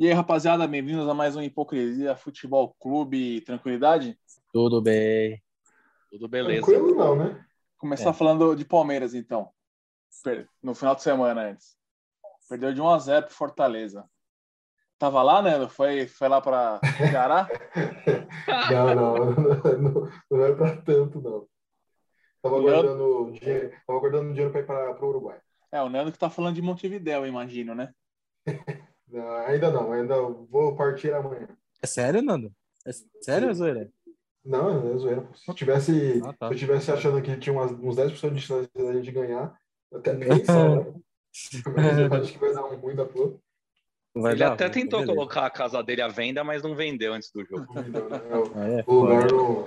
E aí, rapaziada, bem-vindos a mais um Hipocrisia Futebol Clube. Tranquilidade? Tudo bem. Tudo beleza. Tranquilo não, né? Começar É. falando de Palmeiras, então. No final de semana antes. Perdeu de 1 a 0 pro Fortaleza. Tava lá, né? Foi, foi lá para Ceará? Não, não, não, não é pra tanto, não. Tava guardando dinheiro, tava guardando dinheiro pra ir para o Uruguai. É, o Nando que tá falando de Montevidéu, eu imagino, né? Não, ainda não, ainda vou partir amanhã. É sério, Nando? É sério, Zoeira? Não, é zoeira. Se tivesse, Ah, tá. se eu tivesse achando que tinha umas, uns 10% de chance da gente ganhar, eu até pensava. Mas eu acho que vai dar um ruim da porra. Vai Ele dar, até tentou beleza. colocar a casa dele à venda, mas não vendeu antes do jogo. Né, é o- Ah, é, O lugar no...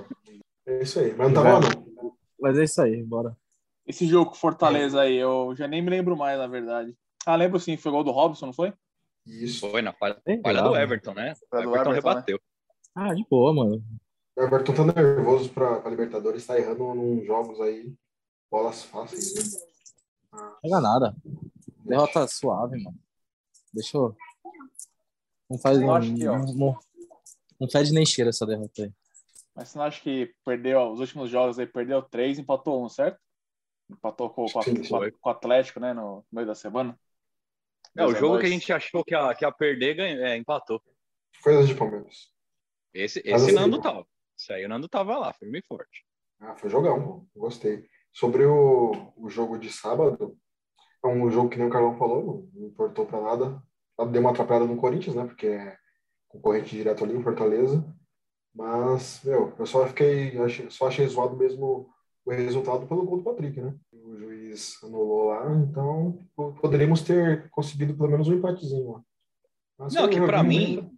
É isso aí. Mas não lá, não. Mas é isso aí, bora. Esse jogo com Fortaleza aí, eu já nem me lembro mais, na verdade. Ah, lembro sim, foi gol do Robson, não foi? Isso. Foi na falha, Bem falha do né? Everton, né? O Everton Everton, né? rebateu. Ah, de boa, mano. O Everton tá nervoso pra, pra Libertadores, tá errando uns jogos aí. Bolas fáceis, né? Não pega nada. Derrota suave, mano. Deixa eu. Não faz. Eu Não, que, ó. não, não, não fede nem cheira essa derrota aí. Mas você não acha que perdeu os últimos jogos aí, perdeu três, empatou um, certo? Empatou com, com, a- com a- com o Atlético, né, no meio da semana. É, o 2 a jogo 2. que a gente achou que ia, que ia perder, ganhou, é, empatou. Coisas de Palmeiras. Esse, esse assim, Nando tava. Isso aí o Nando tava lá, firme e forte. Ah, foi jogão, gostei. Sobre o, o jogo de sábado, é um jogo que nem o Carlão falou, não importou pra nada. Deu uma atrapalhada no Corinthians, né? Porque é concorrente direto ali em Fortaleza. Mas, meu, eu só fiquei, só achei zoado mesmo o resultado pelo gol do Patrick, né? O juiz anulou lá, então po- poderíamos ter conseguido pelo menos um empatezinho lá. Mas Não, que joguinho mim,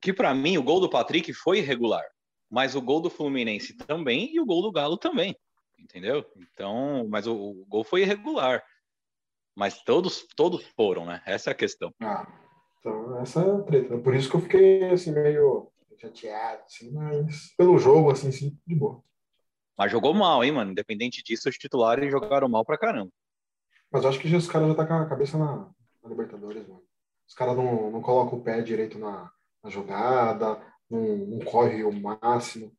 que pra mim o gol do Patrick foi irregular, mas o gol do Fluminense também e o gol do Galo também, entendeu? Então, mas o, o gol foi irregular. Mas todos todos foram, né? Essa é a questão. Ah, então essa é a treta. Por isso que eu fiquei assim meio chateado, assim, mas pelo jogo, assim, sim, de boa. Mas jogou mal, hein, mano? Independente disso, os titulares jogaram mal pra caramba. Mas eu acho que os caras já tá com a cabeça na, na Libertadores, mano. Os caras não, não colocam o pé direito na, na jogada, não, não corre o máximo.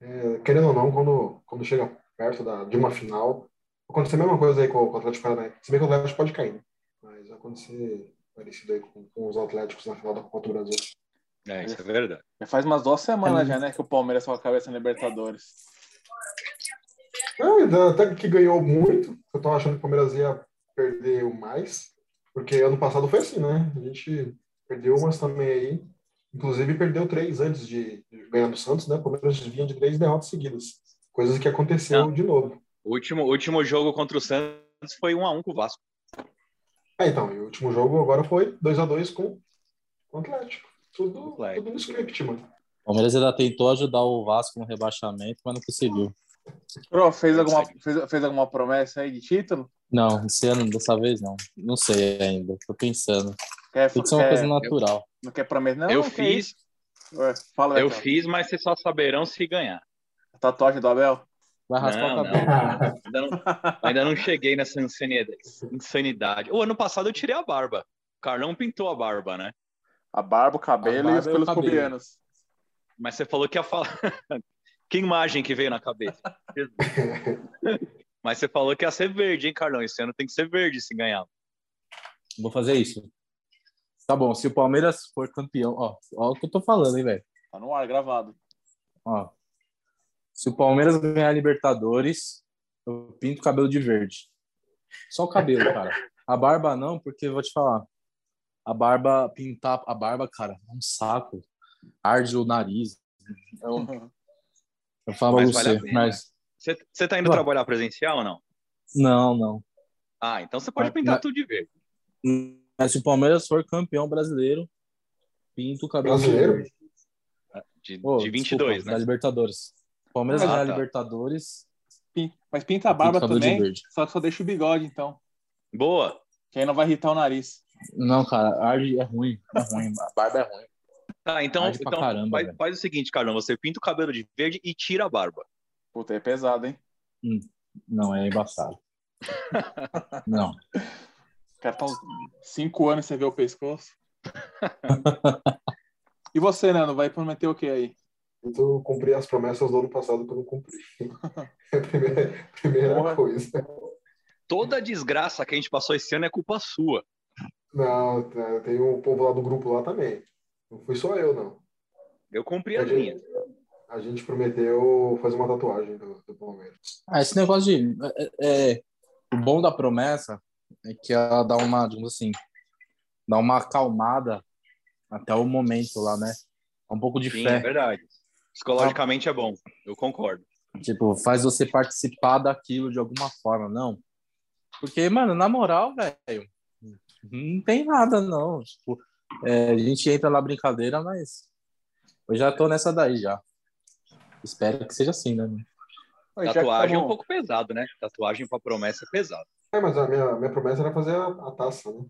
É, querendo ou não, quando, quando chega perto da, de uma final, acontece a mesma coisa aí com, com o Atlético Paranaense. Se bem que o Atlético pode cair, né? Mas vai acontecer parecido aí com, com os Atléticos na final da Copa do Brasil. É, isso é verdade. Já faz umas duas semanas já, né, que o Palmeiras tá com a cabeça na Libertadores. Ah, até que ganhou muito. Eu tava achando que o Palmeiras ia perder o mais, porque ano passado foi assim, né? A gente perdeu umas também aí. Inclusive perdeu três antes de ganhar do Santos, né? O Palmeiras vinha de três derrotas seguidas. Coisas que aconteceu Não. de novo. O último, último jogo contra o Santos foi 1 a 1 com o Vasco. Ah, então, e o último jogo agora foi 2 a 2 com, com o Atlético. Tudo, Atlético. tudo no script, mano. O Palmeiras ainda tentou ajudar o Vasco no rebaixamento, mas não conseguiu. Pro, fez alguma, fez, fez alguma promessa aí de título? Não, esse ano, dessa vez, não. Não sei ainda. Tô pensando. Quer, Tem que ser uma quer- coisa natural. Não quer prometer? Não, eu fiz. Ué, fala, eu Betão. fiz, mas vocês só saberão se ganhar. Tatuagem do Abel? Vai raspar Não, o cabelo. não. Ainda não, ainda não cheguei nessa insanidade. insanidade. O ano passado eu tirei a barba. O Carlão pintou a barba, né? A barba, o cabelo A e barba os e o pelos cabelo. pubianos. Mas você falou que ia falar. Que imagem que veio na cabeça? Mas você falou que ia ser verde, hein, Carlão? Esse ano tem que ser verde se ganhar. Vou fazer isso. Tá bom, se o Palmeiras for campeão, ó, ó o que eu tô falando, hein, velho. Tá no ar, gravado. Ó. Se o Palmeiras ganhar a Libertadores, eu pinto o cabelo de verde. Só o cabelo, cara. A barba não, porque eu vou te falar. A barba, pintar a barba, cara, é um saco. Arde o nariz. Eu, eu falo Mas vale a você, pena. mas Você, você tá indo Ué. trabalhar presencial ou não? não, não. Ah, então você pode Mas- pintar mas- tudo de verde. Mas se o Palmeiras for campeão brasileiro, pinta o cabelo de Brasileiro? verde. De, de 22, desculpa, né? Da Libertadores. Palmeiras Ah, ganha a tá. Libertadores, Mas pinta a barba também, só que só deixa o bigode, então. Boa. Que aí não vai irritar o nariz. Não, cara, arde é ruim. É ruim. A barba é ruim. Tá, então, Arde então caramba, faz, faz o seguinte, Carlão. Você pinta o cabelo de verde e tira a barba. Puta, é pesado, hein? Não, é embaçado. Não. O cara tá uns cinco anos sem ver o pescoço. e você, Nando, vai prometer o que aí? Eu cumpri as promessas do ano passado que eu não cumpri. É a primeira, primeira Porra. coisa. Toda a desgraça que a gente passou esse ano é culpa sua. Não, tem o povo lá do grupo lá também. Não fui só eu, não. Eu cumpri A as gente, minhas. a gente prometeu fazer uma tatuagem do, do Palmeiras. Ah, esse negócio de. É, é- o bom da promessa é que ela dá uma, digamos assim, dá uma acalmada até o momento lá, né? É um pouco de Sim, é fé. verdade. Psicologicamente é bom. Eu concordo. Tipo, faz você participar daquilo de alguma forma, não. Porque, mano, na moral, velho, não tem nada, não. Tipo, é, a gente entra na brincadeira, mas eu já tô nessa daí já. Espero que seja assim, né? Tatuagem é um pouco pesado, né? Tatuagem pra promessa é pesado. É, mas a minha, minha promessa era fazer a, a taça, né?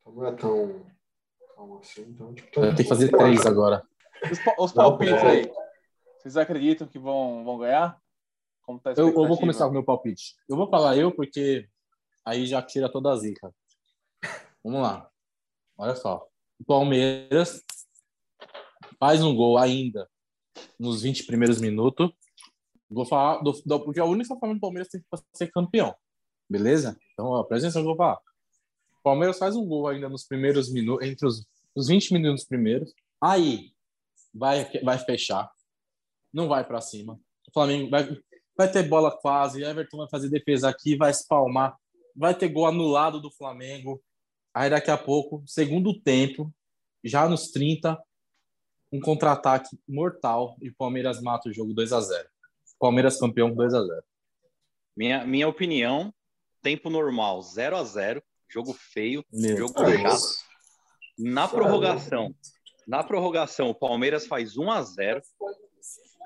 Então não é tão, tão assim. Então, tipo, Eu tenho que fazer três agora. Os, os palpites aí. Vocês acreditam que vão, vão ganhar? Como tá a Eu, eu vou começar com o meu palpite. Eu vou falar eu, porque aí já tira toda a zica. Vamos lá. Olha só. Palmeiras faz um gol ainda nos 20 primeiros minutos. Vou falar, do, do- porque a única forma do Palmeiras tem que ser campeão. Beleza? Então, ó, que eu vou falar. Palmeiras faz um gol ainda nos primeiros minutos, entre os, os 20 minutos primeiros. Aí vai, vai fechar. Não vai para cima. O Flamengo vai, vai ter bola quase, Everton vai fazer defesa aqui, vai espalmar, vai ter gol anulado do Flamengo. Aí daqui a pouco, segundo tempo, já nos 30, um contra-ataque mortal e o Palmeiras mata o jogo 2 a 0. Palmeiras campeão 2 a 0. Minha, minha opinião, tempo normal, 0 a 0 jogo feio, Meu jogo Deus. chato. Na prorrogação, na prorrogação, o Palmeiras faz 1 a 0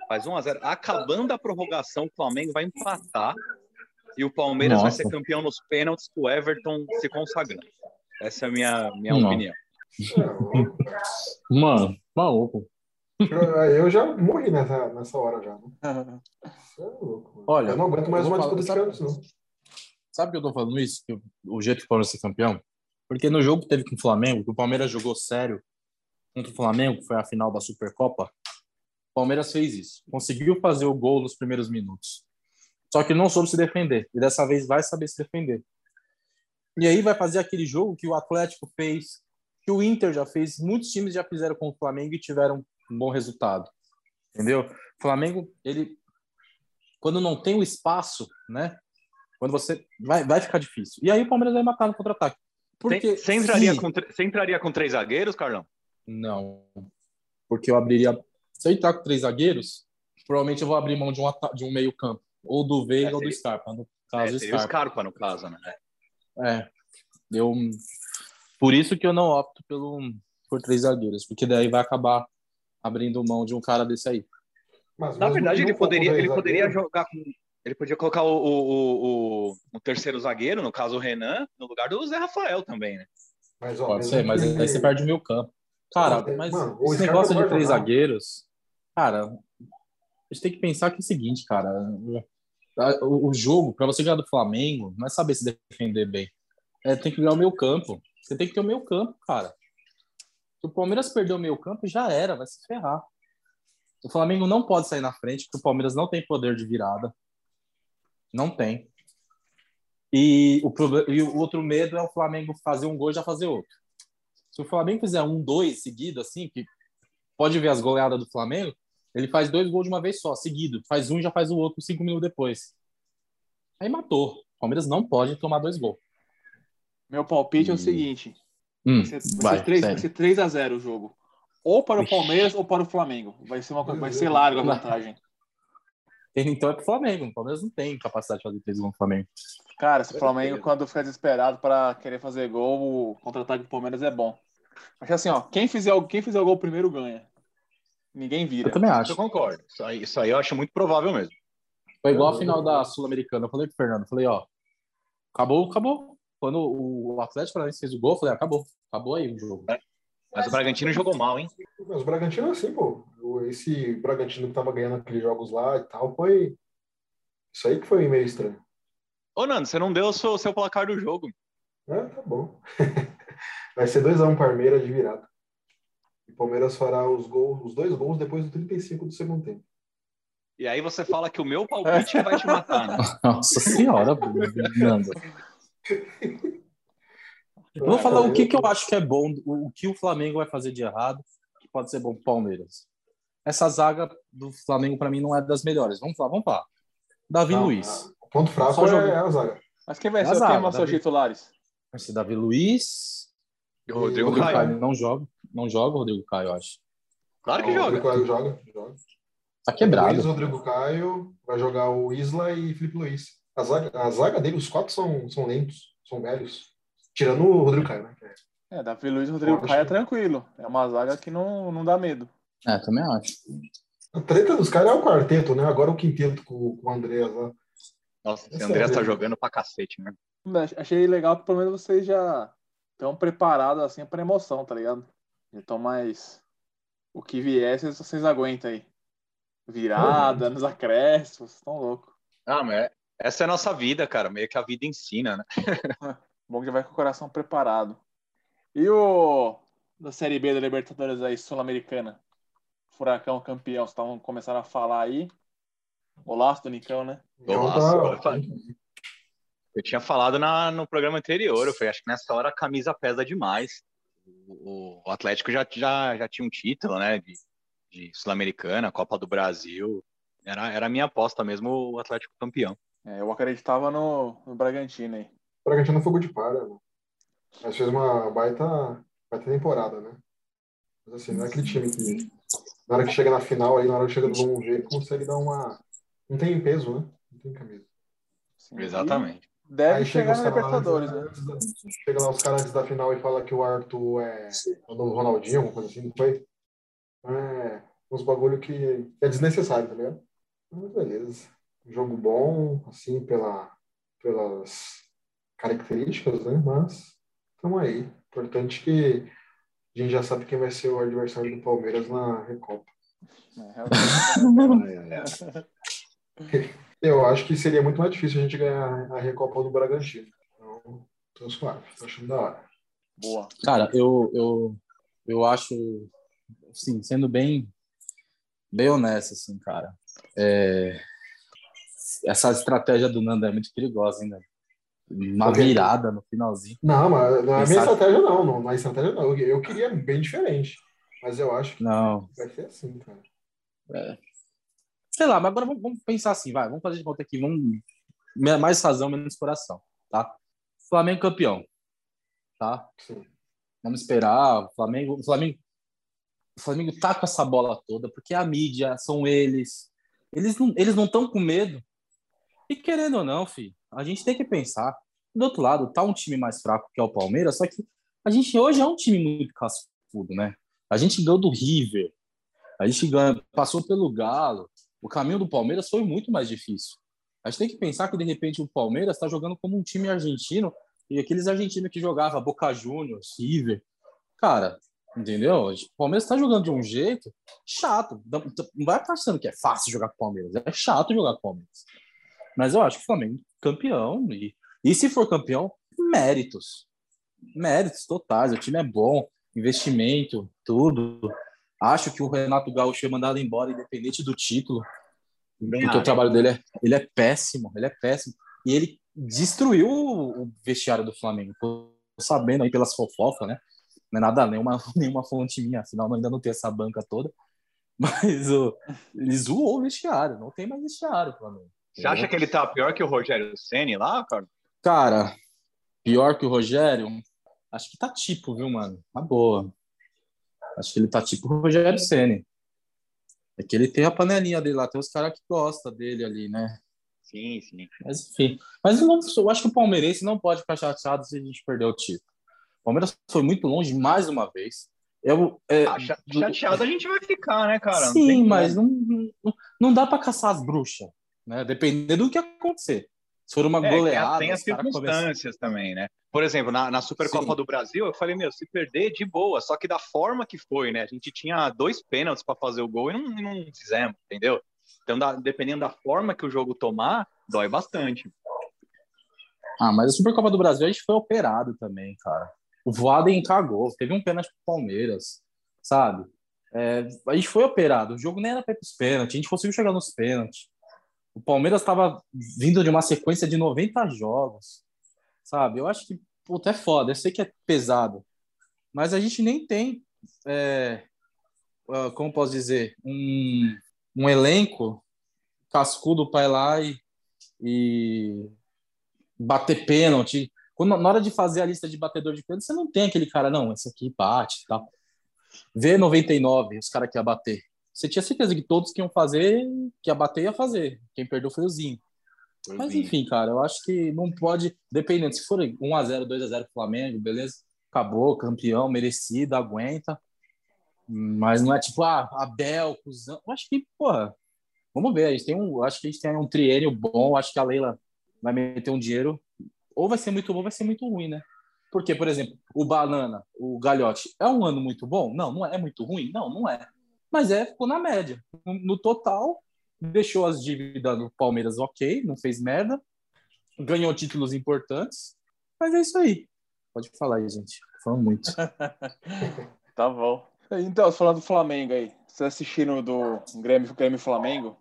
faz 1 a 0 Acabando a prorrogação, o Flamengo vai empatar e o Palmeiras vai Nossa. ser campeão nos pênaltis com o Everton se consagrando. Essa é a minha, minha Não. opinião. Mano, maluco. Eu, eu já morri nessa, nessa hora já. Né? Isso é louco, mano. Olha, eu não aguento mais uma disputa de falar- pênaltis, não. Sabe que eu tô falando isso? Que o- o jeito que o Palmeiras ser campeão? Porque no jogo que teve com o Flamengo, que o Palmeiras jogou sério contra o Flamengo, que foi a final da Supercopa, o Palmeiras fez isso. Conseguiu fazer o gol nos primeiros minutos. Só que não soube se defender. E dessa vez vai saber se defender. E aí vai fazer aquele jogo que o Atlético fez, que o Inter já fez, muitos times já fizeram com o Flamengo e tiveram um bom resultado. Entendeu? O Flamengo, ele quando não tem o espaço, né? Quando você vai, vai ficar difícil. E aí o Palmeiras vai matar no contra-ataque. Porque Você entraria, se- com, você entraria com três zagueiros, Carlão? Não. Porque eu abriria. Se eu entrar com três zagueiros, provavelmente eu vou abrir mão de um, de um meio-campo. Ou do Veiga É, ou do Scarpa. No É, caso, o Scarpa. Scarpa, no caso, né? É. Eu, por isso que eu não opto pelo, por três zagueiros. Porque daí vai acabar abrindo mão de um cara desse aí. Mas Na verdade, ele poderia, ele poderia jogar com. Ele podia colocar o, o, o, o- o terceiro zagueiro, no caso o Renan, no lugar do Zé Rafael também, né? Mas, ó, Pode ser, mas que- aí você perde o meio campo. Cara, mas mano, esse negócio de três jogar. zagueiros, cara, a gente tem que pensar que é o seguinte, cara. O, jogo, para você ganhar do Flamengo, não é saber se defender bem. É, tem que ganhar o meio campo. Você tem que ter o meio campo, cara. Se o Palmeiras perder o meio campo, já era, vai se ferrar. O Flamengo não pode sair na frente, porque o Palmeiras não tem poder de virada. Não tem. E o, e o outro medo é o Flamengo fazer um gol e já fazer outro. Se o Flamengo fizer um, dois seguido, assim, que pode ver as goleadas do Flamengo, ele faz dois gols de uma vez só, seguido. Faz um e já faz o outro cinco minutos depois. Aí matou. O Palmeiras não pode tomar dois gols. Meu palpite é o Hum. seguinte: Hum, vai ser, vai vai, ser 3, vai ser 3 a 0 o jogo. Ou para o. Palmeiras ou para o Flamengo. Vai ser, uma, vai ser larga a vantagem. Então é pro Flamengo. O Palmeiras não tem capacidade de fazer três gols no Flamengo. Cara, esse Flamengo, quando fica desesperado para querer fazer gol, o contra-ataque do Palmeiras é bom. Mas assim, ó, quem fizer, o- quem fizer o gol primeiro ganha. Ninguém vira. Eu também acho. eu concordo. Isso aí, isso aí eu acho muito provável mesmo. Foi igual a final da Sul-Americana. Eu falei pro Fernando, eu falei, ó, acabou, acabou. Quando o Atlético Paranaense fez o gol, eu falei, acabou. Acabou aí o jogo. Mas o Bragantino jogou mal, hein? Mas o Bragantino é assim, pô. Esse Bragantino que tava ganhando aqueles jogos lá e tal, foi. Isso aí que foi meio estranho. Ô, Nando, você não deu o seu, seu placar do jogo. É, tá bom. Vai ser 2x1 Palmeiras de virada. O Palmeiras fará os, gols, os dois gols depois do 35 do segundo tempo. E aí você fala que o meu palpite vai te matar, né? Nossa senhora, Nando. Eu vou falar o que, que eu acho que é bom, o, o que o Flamengo vai fazer de errado, que pode ser bom pro Palmeiras. Essa zaga do Flamengo, para mim, não é das melhores. Vamos lá, vamos lá. Davi Não, Luiz. O ponto fraco Só é, jogo. a zaga. Mas quem vai ser vão ser os Davi. titulares? Vai ser Davi Luiz. E o Rodrigo Rodrigo Caio. Caio não joga. Não joga o Rodrigo Caio, eu acho. Claro que O joga. Rodrigo Caio joga. joga. Tá quebrado. Luiz, Rodrigo Caio, vai jogar o Isla e Felipe Luiz. A zaga, a zaga dele, os quatro são, são lentos, são velhos. Tirando o Rodrigo Caio, né? é- Davi Luiz e Rodrigo Caio é tranquilo. É uma zaga que não, não dá medo. É, também acho. A treta dos caras é o quarteto, né? Agora o quinteto com, com o Andreas lá. Nossa, esse Essa André é tá jogando pra cacete, né? Achei legal que pelo menos vocês já estão preparados assim para emoção, tá ligado? Já estão mais. O que vier, vocês, vocês aguentam aí. Virada, nos acréscimos, estão loucos. Ah, mas é- essa é a nossa vida, cara. Meio que a vida ensina, né? Bom que já vai com o coração preparado. E o da Série B da Libertadores aí, Sul-Americana? Furacão campeão, vocês estavam começando a falar aí. O laço do Nicão, né? Então tá- Eu tinha falado na, no programa anterior, eu falei, acho que nessa hora a camisa pesa demais. O, o Atlético já, já, já tinha um título, né, de, de Sul-Americana, Copa do Brasil. Era, era a minha aposta mesmo, o Atlético campeão. É, eu acreditava no, no Bragantino aí. O Bragantino fogo de palha, né? Mas fez uma baita, baita temporada, né? Mas assim, não é aquele time que na hora que chega na final, aí na hora que chega do vamos ver, consegue dar uma. Não tem peso, né? Não tem camisa. Sim. Exatamente. Deve Aí chega chegar os na Libertadores, né? da- Chega lá os caras antes da final e fala que o Arthur é o novo Ronaldinho, alguma coisa assim, não foi? É uns bagulho que é desnecessário, tá ligado? Mas beleza. Jogo bom, assim, pela, pelas características, né? Mas estamos aí. Importante que a gente já sabe quem vai ser o adversário do Palmeiras na Recopa. É, realmente. Eu acho que seria muito mais difícil a gente ganhar a Recopa do Bragantino. Então, tô suave, tô achando da hora. Boa. Cara, eu, eu, eu acho, assim, sendo bem, bem honesto, assim, cara, é, essa estratégia do Nando é muito perigosa, ainda. Uma Por quê? virada no finalzinho. Não, mas não é a minha estratégia, não. Não, não é estratégia, não. Eu, eu queria bem diferente. Mas eu acho que Não, vai ser assim, cara. Sei lá, mas agora vamos, vamos pensar assim, vai, vamos fazer de conta aqui, vamos mais razão, menos coração, tá? Flamengo campeão, tá? Vamos esperar, o Flamengo, o Flamengo, o Flamengo tá com essa bola toda, porque a mídia são eles, eles não eles não estão com medo. E querendo ou não, filho, a gente tem que pensar. Do outro lado, tá um time mais fraco que é o Palmeiras, só que a gente hoje é um time muito cascudo, né? A gente ganhou do River, a gente ganha, passou pelo Galo. O caminho do Palmeiras foi muito mais difícil. A gente tem que pensar que, de repente, o Palmeiras está jogando como um time argentino e aqueles argentinos que jogavam Boca Juniors, River. Cara, entendeu? O Palmeiras está jogando de um jeito chato. Não vai passando que é fácil jogar com o Palmeiras. É chato jogar com o Palmeiras. Mas eu acho que o Flamengo campeão. E, e se for campeão, méritos. Méritos totais. O time é bom, investimento, tudo. Acho que o Renato Gaúcho foi mandado embora, independente do título. Bem porque o acho. trabalho dele é, ele é péssimo, ele é péssimo. E ele destruiu o o vestiário do Flamengo. Tô sabendo aí pelas fofocas, né? Não é nada, nenhuma, nenhuma fonte minha, afinal ainda não tem essa banca toda. Mas o, ele zoou o vestiário, não tem mais vestiário, Flamengo. Você acha que ele tá pior que o Rogério Ceni lá, cara? Cara, pior que o Rogério, acho que tá tipo, viu, mano? Tá boa. Acho que ele tá tipo o Rogério Ceni. É que ele tem a panelinha dele lá, tem os caras que gostam dele ali, né? Sim, sim. Mas enfim. Mas eu, não- eu acho que o palmeirense não pode ficar chateado se a gente perder o título. O Palmeiras foi muito longe mais uma vez. Eu, é, Ah, cha- chateado a gente vai ficar, né, cara? Não Sim, tem mas não, não, não dá para caçar as bruxas, né? Dependendo do que acontecer. Se for uma É, goleada, tem as os começam- circunstâncias também, né? Por exemplo, na, na Supercopa Sim. do Brasil, eu falei, meu, se perder, de boa. Só que da forma que foi, né? A gente tinha dois pênaltis para fazer o gol e não, não fizemos, entendeu? Então, da- dependendo da forma que o jogo tomar, dói bastante. Ah, mas a Supercopa do Brasil a gente foi operado também, cara. O Voaden cagou, teve um pênalti pro Palmeiras, sabe? É, a gente foi operado, o jogo nem era para pros pênaltis, a gente conseguiu chegar nos pênaltis. O Palmeiras estava vindo de uma sequência de 90 jogos, sabe? Eu acho que, puta, é foda, eu sei que é pesado, mas a gente nem tem, é, ah, como posso dizer, um, um elenco cascudo para ir lá e, e bater pênalti. Quando, na hora de fazer a lista de batedor de pênalti, você não tem aquele cara, não, esse aqui bate e tal. Vê 99, os caras que ia bater. Você tinha certeza que todos que iam fazer, que ia bater, ia fazer. Quem perdeu foi o Zinho. Mas enfim, cara, eu acho que não pode, dependendo, se for 1x0, 2x0 pro Flamengo, beleza? Acabou, campeão, merecido, aguenta. Mas não é tipo, ah, Abel, cuzão. Eu acho que, porra, vamos ver. A gente tem um, acho que a gente tem um triênio bom. Acho que a Leila vai meter um dinheiro. Ou vai ser muito bom, ou vai ser muito ruim, né? Porque, por exemplo, o Banana, o Galhote, é um ano muito bom? Não, não é, é muito ruim? Não, não é. Mas é, ficou na média. No, total, deixou as dívidas do Palmeiras ok, não fez merda, ganhou títulos importantes, mas é isso aí. Pode falar aí, gente. Falando muito. Tá bom. Então, falando do Flamengo aí. Vocês assistiram do Grêmio, Grêmio Flamengo?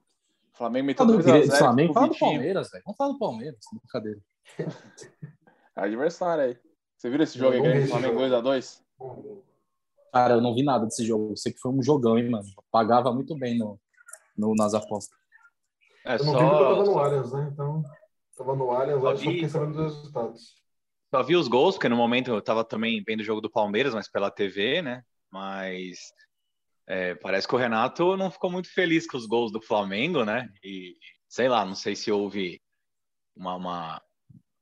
O Flamengo meteu Fala do 2 a 0 Grêmio, Flamengo, fala do. Palmeiras, velho. Vamos falar do Palmeiras, brincadeira. Adversário aí. Você viu esse jogo aí, Grêmio Flamengo jogo. 2x2? Cara, eu não vi nada desse jogo. Eu sei que foi um jogão, hein, mano. Pagava muito bem no, no- nas apostas. É Eu não vi porque eu tava no só, Allianz, né? Então, tava no Allianz, Só eu só vi- fiquei sabendo dos resultados. só vi os gols, porque no momento eu tava também vendo o jogo do Palmeiras, mas pela TV, né? Mas é, parece que o Renato não ficou muito feliz com os gols do Flamengo, né? E sei lá, não sei se houve uma. uma-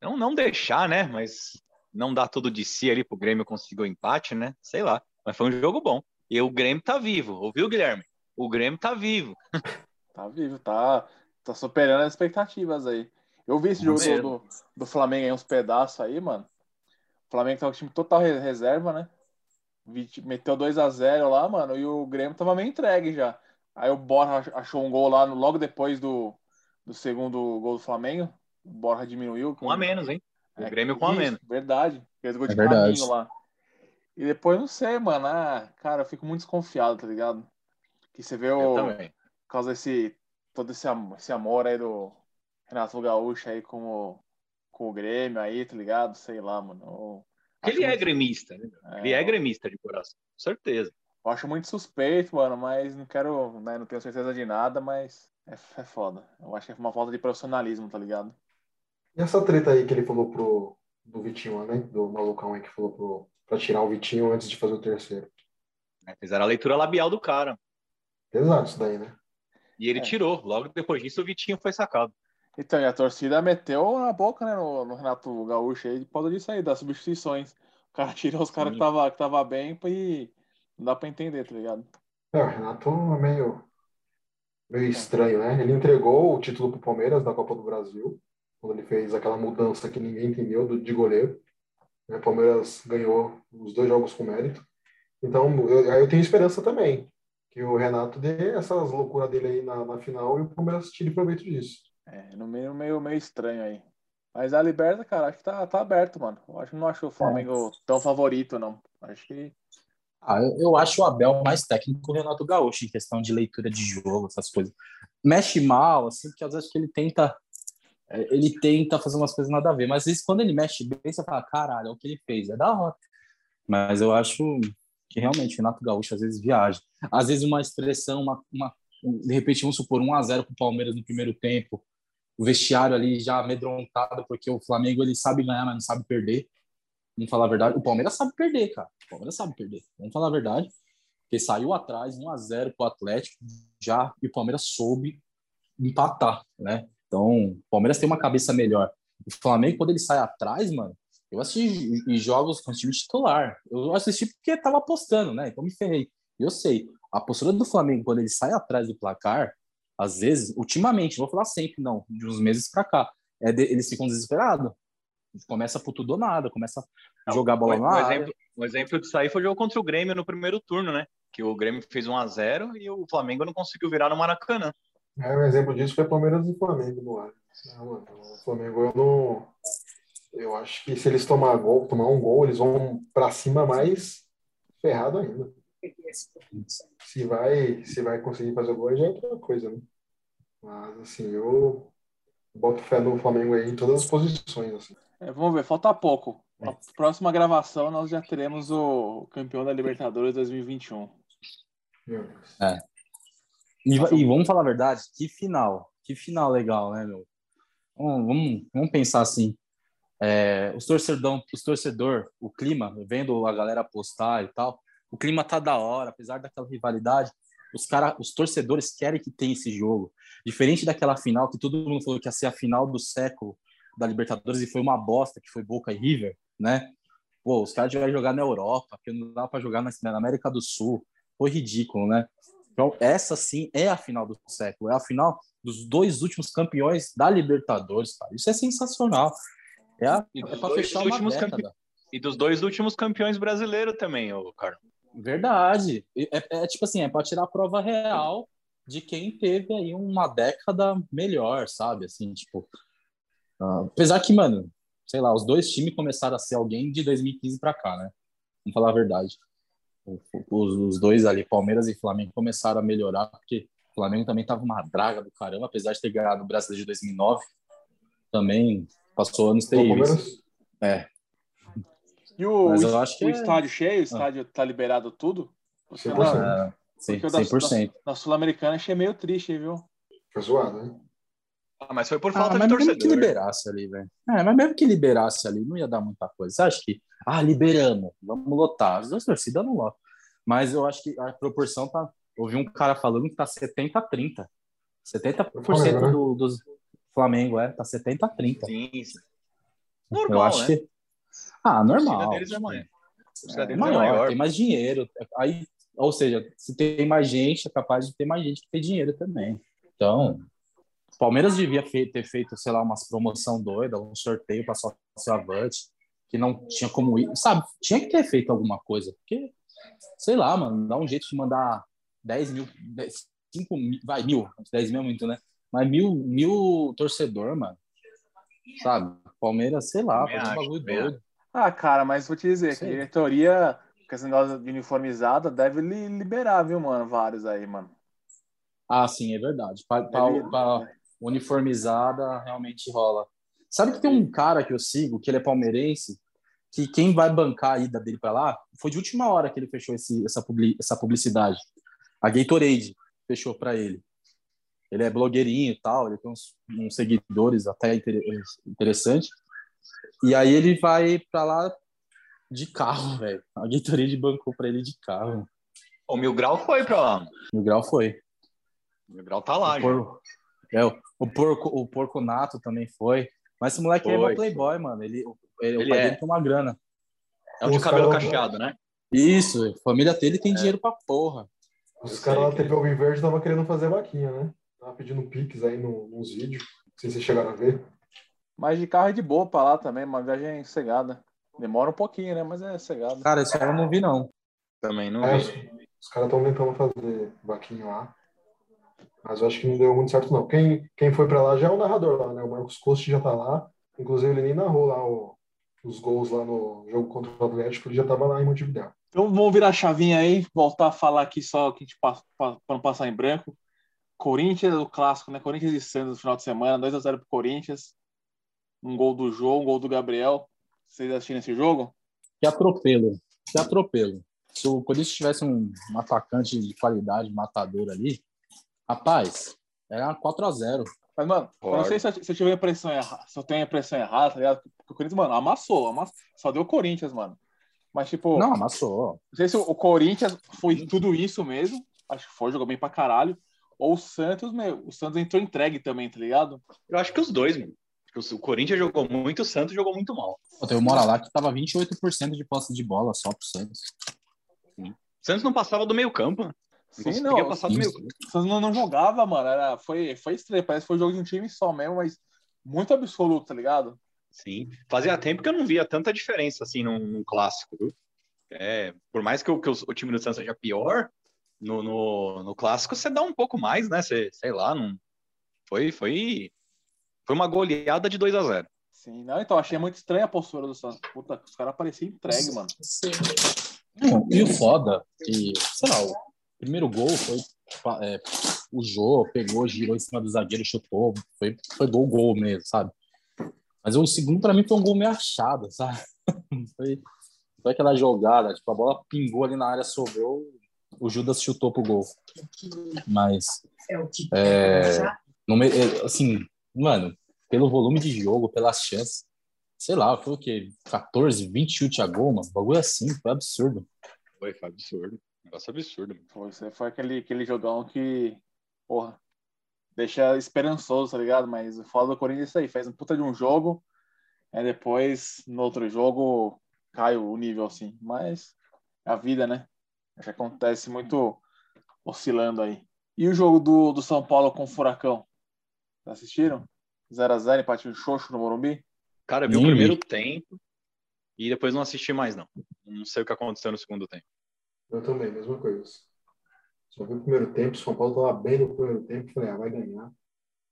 Não, não deixar, né? Mas não dar tudo de si ali pro Grêmio conseguir o empate, né? Sei lá. Mas foi um jogo bom. E o Grêmio tá vivo, ouviu, Guilherme? O Grêmio tá vivo. Tá vivo, tá, tá superando as expectativas aí. Eu vi esse jogo do, do, do Flamengo aí, uns pedaços aí, mano. O Flamengo tava com o time total re- reserva, né? Meteu 2x0 lá, mano, e o Grêmio tava meio entregue já. Aí o Borja ach- achou um gol lá no- logo depois do, do segundo gol do Flamengo. O Borja diminuiu. Com Um a menos, hein? O É, Grêmio com a isso, menos. Verdade. Fez gol de É verdade. caminho lá. E depois, não sei, mano. Ah, cara, eu fico muito desconfiado, tá ligado? Que você vê Eu o. também. Por causa desse. Todo esse, esse amor aí do Renato Gaúcho aí com o, com o Grêmio aí, tá ligado? Sei lá, mano. Eu acho Ele é muito- gremista, né? Ele é gremista de coração, com certeza. Eu acho muito suspeito, mano, mas não quero, né? Não tenho certeza de nada, mas é, é foda. Eu acho que é uma falta de profissionalismo, tá ligado? E essa treta aí que ele falou pro do Vitinho, lá, né? Do malucão aí que falou pro, pra tirar o Vitinho antes de fazer o terceiro. né? Fizeram a leitura labial do cara. Pesado isso daí, né? E ele É. tirou. Logo depois disso, o Vitinho foi sacado. Então, e a torcida meteu na boca, né, no, no Renato Gaúcho aí, por causa disso aí, das substituições. O cara tirou os caras que tava, que tava bem e não dá pra entender, tá ligado? É, o Renato é meio, meio estranho, né? Ele entregou o título pro Palmeiras da Copa do Brasil, quando ele fez aquela mudança que ninguém entendeu do, de goleiro. Né? O Palmeiras ganhou os dois jogos com mérito. Então, eu, aí eu tenho esperança também que o Renato dê essas loucuras dele aí na, na final e o Palmeiras tire proveito disso. É, no meio, meio, meio estranho aí. Mas a Liberta, cara, acho que tá, tá aberto, mano. Eu acho que não acho o Flamengo tão favorito, não. Acho que. Ah, eu, eu acho o Abel mais técnico que o Renato Gaúcho em questão de leitura de jogo, essas coisas. Mexe mal, assim, porque às vezes que ele tenta é, ele tenta fazer umas coisas nada a ver, mas às vezes quando ele mexe bem, você fala, caralho, é o que ele fez, é da hora. Mas eu acho que realmente o Renato Gaúcho às vezes viaja. Às vezes uma expressão, uma, uma de repente, vamos supor, 1 a 0 pro Palmeiras no primeiro tempo, o vestiário ali já amedrontado, porque o Flamengo ele sabe ganhar, mas não sabe perder. Vamos falar a verdade. O Palmeiras sabe perder, cara. O Palmeiras sabe perder. Vamos falar a verdade. Porque saiu atrás, 1 a 0 pro Atlético, já, e o Palmeiras soube empatar, né? Então, o Palmeiras tem uma cabeça melhor. O Flamengo, quando ele sai atrás, mano, eu assisti em jogos com o time titular. Eu assisti porque tava apostando, né? Então me ferrei. Eu sei. A postura do Flamengo, quando ele sai atrás do placar, às vezes, ultimamente, não vou falar sempre, não, de uns meses pra cá, é de, eles ficam desesperados. Começa por tudo ou nada, começa a jogar a bola um, na um exemplo, um exemplo disso aí foi o jogo contra o Grêmio no primeiro turno, né? Que o Grêmio fez 1 a 0 e o Flamengo não conseguiu virar no Maracanã. É, um exemplo disso foi Palmeiras e Flamengo no ar. Não, mano, o Flamengo eu não. Eu acho que se eles tomar gol, tomar um gol, eles vão pra cima mais ferrado ainda. Se vai, se vai conseguir fazer o gol já é outra coisa, né? Mas assim, eu boto fé no Flamengo aí em todas as posições. Assim. É, vamos ver, falta pouco. Na próxima gravação nós já teremos o campeão da Libertadores 2021. Meu Deus. É. E, e vamos falar a verdade, que final. Que final legal, né, meu? Vamos, vamos, vamos pensar assim. é, os torcedor, os torcedor, o clima, vendo a galera postar e tal, o clima tá da hora, apesar daquela rivalidade. Os cara, os torcedores querem que tenha esse jogo. Diferente daquela final que todo mundo falou que ia ser a final do século da Libertadores e foi uma bosta, que foi Boca e River, né? Pô, os caras vão jogar na Europa, porque não dá para jogar na, na América do Sul. Foi ridículo, né? Então, essa sim é a final do século, é a final dos dois últimos campeões da Libertadores, cara. Isso é sensacional. É, a, E é dos para dois fechar uma últimos década. campe- E dos dois últimos campeões brasileiros também, ô Carlos. Verdade. E É, é tipo assim, é para tirar a prova real de quem teve aí uma década melhor, sabe? Assim, tipo. ah, apesar que, mano, sei lá, os dois times começaram a ser alguém de 2015 para cá, né? Vamos falar a verdade. Os, os dois ali, Palmeiras e Flamengo, começaram a melhorar, porque o Flamengo também tava uma draga do caramba, apesar de ter ganhado o Brasileiro de 2009, também passou anos O terríveis. Palmeiras, É, E o, Mas o- eu acho que o é- estádio cheio, o estádio tá liberado tudo? Porque 100%. na, é, sim, porque o da- 100%. na Sul-Americana achei meio triste, viu? foi zoado, né? Ah, mas foi por Ah, falta mas de mesmo que torcedor. liberasse ali, velho. É, mas mesmo que liberasse ali, não ia dar muita coisa. Você acha que, ah, liberamos, vamos lotar. As duas torcidas não lotam. Mas eu acho que a proporção tá. Ouvi um cara falando que tá 70 a 30. 70% Flamengo, né? do, dos Flamengo, é, tá 70 a 30. Sim, sim. eu Normal, acho né? que. Ah, normal. é maior. É deles maior, é maior. tem mais dinheiro. Aí, ou seja, se tem mais gente, é capaz de ter mais gente que tem dinheiro também. Então, o Palmeiras devia ter feito, sei lá, umas promoção doida, um sorteio para sócio avante, que não tinha como ir. Sabe, tinha que ter feito alguma coisa. Porque, sei lá, mano, dá um jeito de mandar 10 mil, 10, 5 mil, vai, mil, 10 mil é muito, né? Mas mil, mil torcedor, mano. Sabe? Palmeiras, sei lá, fazer um bagulho doido. Ah, cara, mas vou te dizer, que a Sei. diretoria, com esse negócio de uniformizada, deve li- liberar, viu, mano? Vários aí, mano. Ah, sim, é verdade. Pra, pra- Deve- pra uniformizada realmente rola. Sabe que tem um cara que eu sigo, que ele é palmeirense, que quem vai bancar a ida dele pra lá foi de última hora que ele fechou esse, essa, publi- essa publicidade. A Gatorade fechou pra ele. Ele é blogueirinho e tal, ele tem uns, uns seguidores até inter- interessante. E aí ele vai pra lá de carro, velho. A Gatorade bancou pra ele de carro. O Mil Grau foi pra lá. O grau foi. O Mil Grau tá lá, já. É, o, o porco, o porco nato também foi. Mas esse moleque aí é Foi, uma playboy, mano. Ele, ele, Ele o pai é. dele tem uma grana. É o de cabelo cacheado, né? Isso, a família dele tem dinheiro pra porra. Os caras sei da TV Alviverde estavam querendo fazer vaquinha, né? Tava pedindo pix aí no- nos vídeos. Não sei se vocês chegaram a ver. Mas de carro é de boa pra lá também, uma viagem cegada. Demora um pouquinho, né? Mas é cegada. Cara, isso eu não vi, não. Também não É, vi. os, os caras estão tentando fazer vaquinha lá. Mas eu acho que não deu muito certo, não. Quem, quem foi pra lá já é o narrador lá, né? O Marcos Costa já tá lá. Inclusive, ele nem narrou lá o- os gols lá no jogo contra o Atlético. Ele já tava lá em Montevideo. Então vamos virar a chavinha aí, voltar a falar aqui só que a gente passa para não passar em branco. Corinthians, o clássico, né? Corinthians e Santos no final de semana, 2 a 0 pro Corinthians. Um gol do João, um gol do Gabriel. Vocês assistiram esse jogo? Que atropelo. Que atropelo. Se o Corinthians tivesse um, um atacante de qualidade, matador ali, rapaz, era 4x0. Mas, mano, eu não sei se eu, se eu tive a impressão errada, se eu tenho a impressão errada, tá ligado? Porque o Corinthians, mano, amassou, amassou. Só deu o Corinthians, mano. Mas, tipo, Não, amassou. Não sei se o Corinthians foi tudo isso mesmo. Acho que foi, jogou bem pra caralho. ou o Santos, meu, o Santos entrou entregue também, tá ligado? Eu acho que os dois, mano. O Corinthians jogou muito, o Santos jogou muito mal. Pô, tem uma hora lá que tava 28% de posse de bola só pro Santos. O Santos não passava do meio campo. Sim, não, passar do sim. meio Santos não, não jogava, mano. Era, foi, foi estranho. Parece que foi jogo de um time só mesmo, mas muito absoluto, tá ligado? Sim. Fazia tempo que eu não via tanta diferença assim num, num clássico, viu? É, por mais que, o, que o, o time do Santos seja pior, no, no, no clássico você dá um pouco mais, né? Você, sei lá, não. Foi, foi, foi uma goleada de 2 a 0 Sim, não, então achei muito estranha a postura do Santos. Puta, os caras pareciam entregue, mano. Não, e o foda, que, sei lá, o primeiro gol foi. é, o Jô pegou, girou em cima do zagueiro, chutou, foi, foi gol, gol mesmo, sabe? Mas o segundo, pra mim, foi um gol meio achado, sabe? Foi, foi aquela jogada, tipo, a bola pingou ali na área, sobrou, o Judas chutou pro gol. Mas, é, no é, assim, mano, pelo volume de jogo, pelas chances, sei lá, foi o quê? 14, 20 chute a gol, mano. Bagulho assim, foi absurdo. Foi, foi absurdo. Negócio absurdo. mano. Foi, aquele, aquele jogão que, porra, deixa esperançoso, tá ligado? Mas o foda do Corinthians é isso aí, fez um puta de um jogo, aí depois, no outro jogo, cai o nível, assim. Mas é a vida, né? Acho que acontece muito oscilando aí. E o jogo do, do São Paulo com o Furacão? Vocês assistiram? 0x0, empate de xoxo no Morumbi? Cara, eu vi o primeiro tempo e depois não assisti mais, não. Não sei o que aconteceu no segundo tempo. Eu também, mesma coisa. Só vi o primeiro tempo, São Paulo tava bem no primeiro tempo, falei, ah, vai ganhar.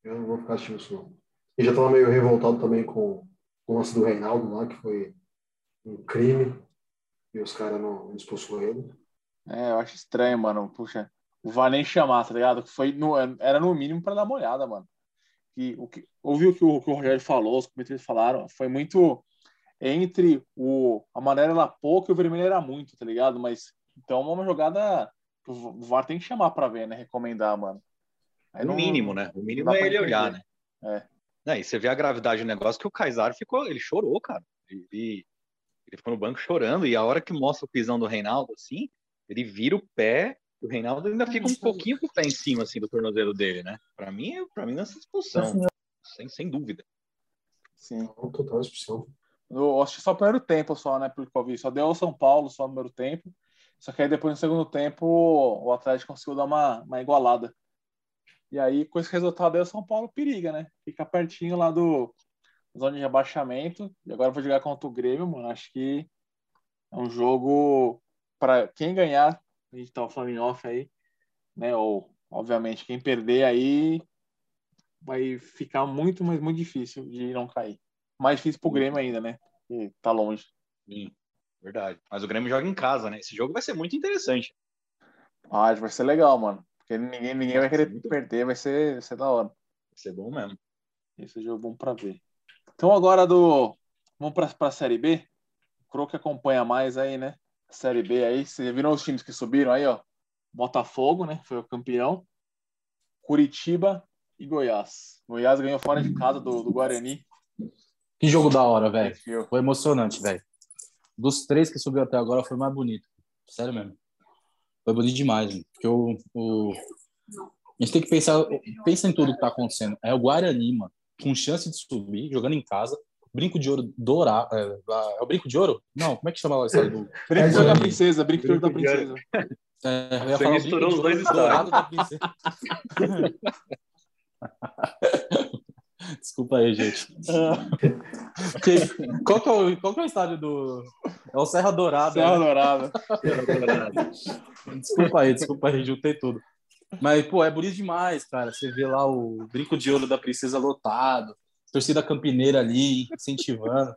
Eu não vou ficar assistindo isso não. E já tava meio revoltado também com o lance do Reinaldo lá, que foi um crime, e os caras não não expulsou ele. É, eu acho estranho, mano. Puxa, o VAR nem chamar, tá ligado? Foi no, era no mínimo pra dar uma olhada, mano. Que, o que, ouviu o que o, que o Rogério falou, os comentaristas falaram, foi muito entre o, amarelo era pouco e o vermelho era muito, tá ligado? Mas então é uma jogada que o VAR tem que chamar pra ver, né? Recomendar, mano. Aí No não- mínimo, né? O mínimo é pra ele olhar, né? É. É, e você vê a gravidade do negócio que o Kaysar ficou, ele chorou, cara. Ele, ele ficou no banco chorando, e a hora que mostra o pisão do Reinaldo, assim, ele vira o pé, o Reinaldo ainda fica um pouquinho com o pé em cima, assim, do tornozelo dele, né? Pra mim, pra mim, nessa expulsão. Sem, sem dúvida. Sim. Total expulsão. Eu acho que só o primeiro tempo só, né? Pelo que eu vi. Só deu o São Paulo só no primeiro tempo. Só que aí depois no segundo tempo o Atlético conseguiu dar uma, uma igualada. E aí, com esse resultado aí, o São Paulo periga, né? Fica pertinho lá do zona de rebaixamento. E agora eu vou jogar contra o Grêmio, mano. Acho que é um jogo para quem ganhar, a gente tá falando em off aí, né? Ou, obviamente, quem perder aí vai ficar muito, mas muito difícil de não cair. Mais difícil pro Grêmio ainda, né? Que tá longe. Sim, verdade. Mas o Grêmio joga em casa, né? Esse jogo vai ser muito interessante. Ah, vai ser legal, mano. Porque ninguém, ninguém vai querer muito perder, vai ser, vai ser da hora. Vai ser bom mesmo. Esse jogo é bom pra ver. Então agora do. Vamos pra, pra Série B. O Croc acompanha mais aí, né? Série B aí. Vocês viram os times que subiram aí, ó? Botafogo, né? Foi o campeão. Curitiba e Goiás. Goiás ganhou fora de casa do, do Guarani. Que jogo da hora, velho. Foi emocionante, velho. Dos três que subiu até agora, foi o mais bonito. Sério mesmo. Foi bonito demais, gente. Porque o, o... A gente tem que pensar... Pensa em tudo que tá acontecendo. É o Guarani, mano. Com chance de subir, jogando em casa. Brinco de ouro dourado. É, é o brinco de ouro? Não, como é que chama lá do... Brinco de ouro da Guarani. princesa, brinco de ouro da princesa. É, eu ia Você falar misturou os dois dourado da princesa. Desculpa aí, gente. Que- qual, que é o, qual que é o estádio do. É o Serra Dourada. Serra né? Dourada. Desculpa aí, desculpa aí, juntei tudo. Mas, pô, é bonito demais, cara. Você vê lá o brinco de ouro da princesa lotado, torcida campineira ali, incentivando.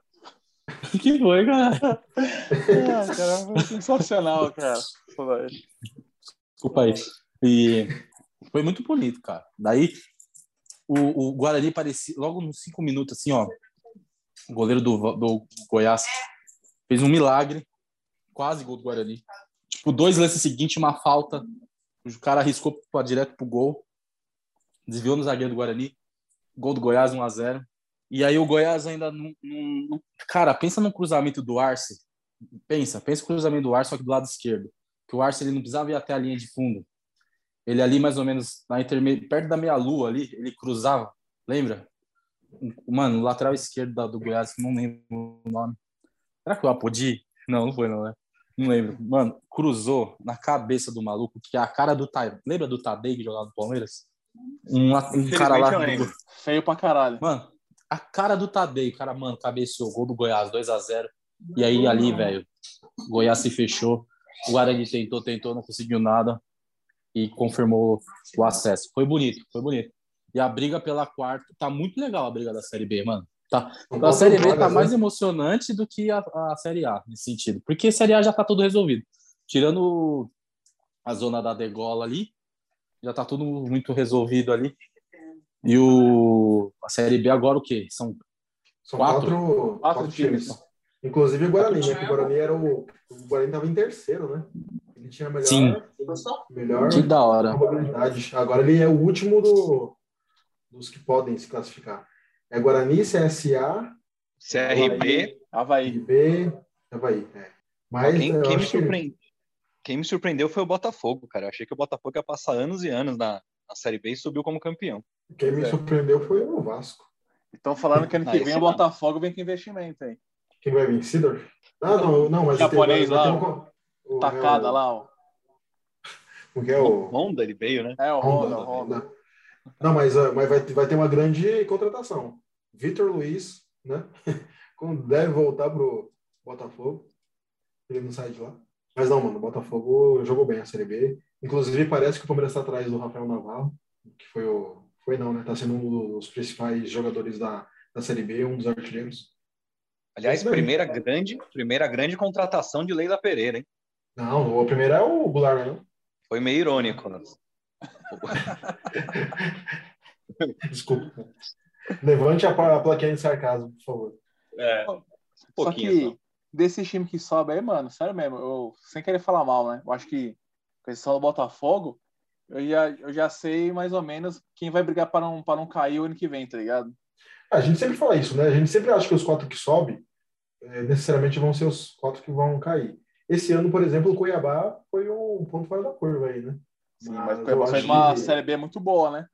que foi, cara? Ah, cara, foi sensacional, cara. Desculpa aí. E foi muito bonito, cara. Daí, o, o Guarani parecia, logo nos cinco minutos, assim, ó, o goleiro do, do Goiás fez um milagre, quase gol do Guarani. Tipo, dois lances seguintes, uma falta, o cara arriscou pra, direto pro gol, desviou no zagueiro do Guarani, gol do Goiás 1 a 0 E aí o Goiás ainda não, não- Cara, pensa no cruzamento do Arce. Pensa, pensa no cruzamento do Arce, só que do lado esquerdo. Que o Arce ele não precisava ir até a linha de fundo. Ele ali, mais ou menos, na interme... perto da meia-lua ali, ele cruzava, lembra? Mano, o lateral esquerdo da- do Goiás, não lembro o nome. Será que o Apodi? Não, não foi, não, né? Não lembro. Mano, cruzou na cabeça do maluco, que é a cara do Tadei. Lembra do Tadei que jogava no Palmeiras? Um, um cara lá. lembro. Feio pra caralho. Mano, a cara do Tadei, o cara, mano, cabeceou, gol do Goiás, 2 a 0 E aí, ali, velho, Goiás se fechou. O Guarani tentou, tentou, não conseguiu nada. E confirmou o acesso. Foi bonito, foi bonito. E a briga pela quarta, tá muito legal a briga da Série B, mano. Tá. A Série B tá vagas, mais né? emocionante do que a, a Série A, nesse sentido. Porque a Série A já tá tudo resolvido. Tirando a zona da degola ali, já tá tudo muito resolvido ali. E o, a Série B agora o quê? São São Quatro. quatro, quatro, times. times. Inclusive o Guarani, né? Que o Guarani era o. O Guarani tava em terceiro, né? Ele tinha a melhor, Sim. melhor que da hora. probabilidade. Agora ele é o último do, dos que podem se classificar. É Guarani, CSA, CRB, Havaí. IB, Havaí. É. Mas quem, quem me acho que- surpreendeu, quem me surpreendeu foi o Botafogo, cara. Eu achei que o Botafogo ia passar anos e anos na, na Série B e subiu como campeão. quem me É. surpreendeu foi o Vasco. Estão falando que ano Ah, que esse vem o não. Botafogo vem com investimento aí. Quem vai vir? Sidor? Ah, não, não, mas Japonês vai- vai lá, ter um- o- Tacada é o- lá, ó. O que é o. Honda ele veio, né? É o Honda, Honda, o Honda. Não, mas, ah, mas vai, ter- vai ter uma grande contratação. Vitor Luiz, né? Quando deve voltar pro Botafogo. Ele não sai de lá. Mas não, mano, o Botafogo jogou bem a Série B. Inclusive, parece que o Palmeiras está atrás do Rafael Navarro, que foi o. Foi não, né? Tá sendo um dos principais jogadores da, da Série B, um dos artilheiros. Aliás, daí. primeira grande, primeira grande contratação de Leila Pereira, hein? Não, o primeiro é o Goulart, né? Foi meio irônico. né? Desculpa. Levante a, plaquinha de sarcasmo, por favor. É, um Só pouquinho que só. desse time que sobe aí, mano, sério mesmo, eu, sem querer falar mal, né? Eu acho que com esse do Botafogo, eu já, eu já sei mais ou menos quem vai brigar para não, para não cair o ano que vem, tá ligado? A gente sempre fala isso, né? A gente sempre acha que os quatro que sobem eh, necessariamente vão ser os quatro que vão cair. Esse ano, por exemplo, o Cuiabá foi um ponto fora da curva aí, né? Sim, Mas mas o Cuiabá fez uma que- Série B muito boa, né?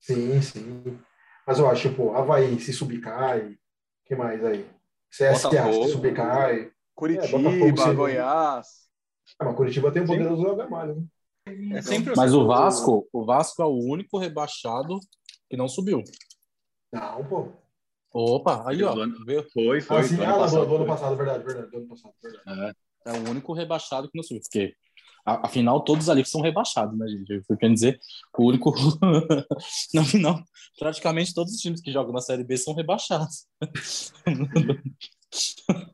Sim, sim. Mas eu acho, pô, Havaí, se subir, cai. O que mais aí? CSA, Botafogo. se subir, cai. Curitiba, sim. Goiás. Ah, mas Curitiba tem o poderoso Gamalho, né? É sempre Mas assim. o Vasco, o Vasco é o único rebaixado que não subiu. Não, pô. Opa, aí ó, Do ano- viu? Foi, foi. Ah, sim, do ah, ano não, passado do, do ano foi. passado, verdade, verdade, do ano passado, verdade. É o único rebaixado que não subiu. Porque, afinal, todos ali são rebaixados, né, gente? Eu quero dizer, o único. Na final, praticamente todos os times que jogam na Série B são rebaixados.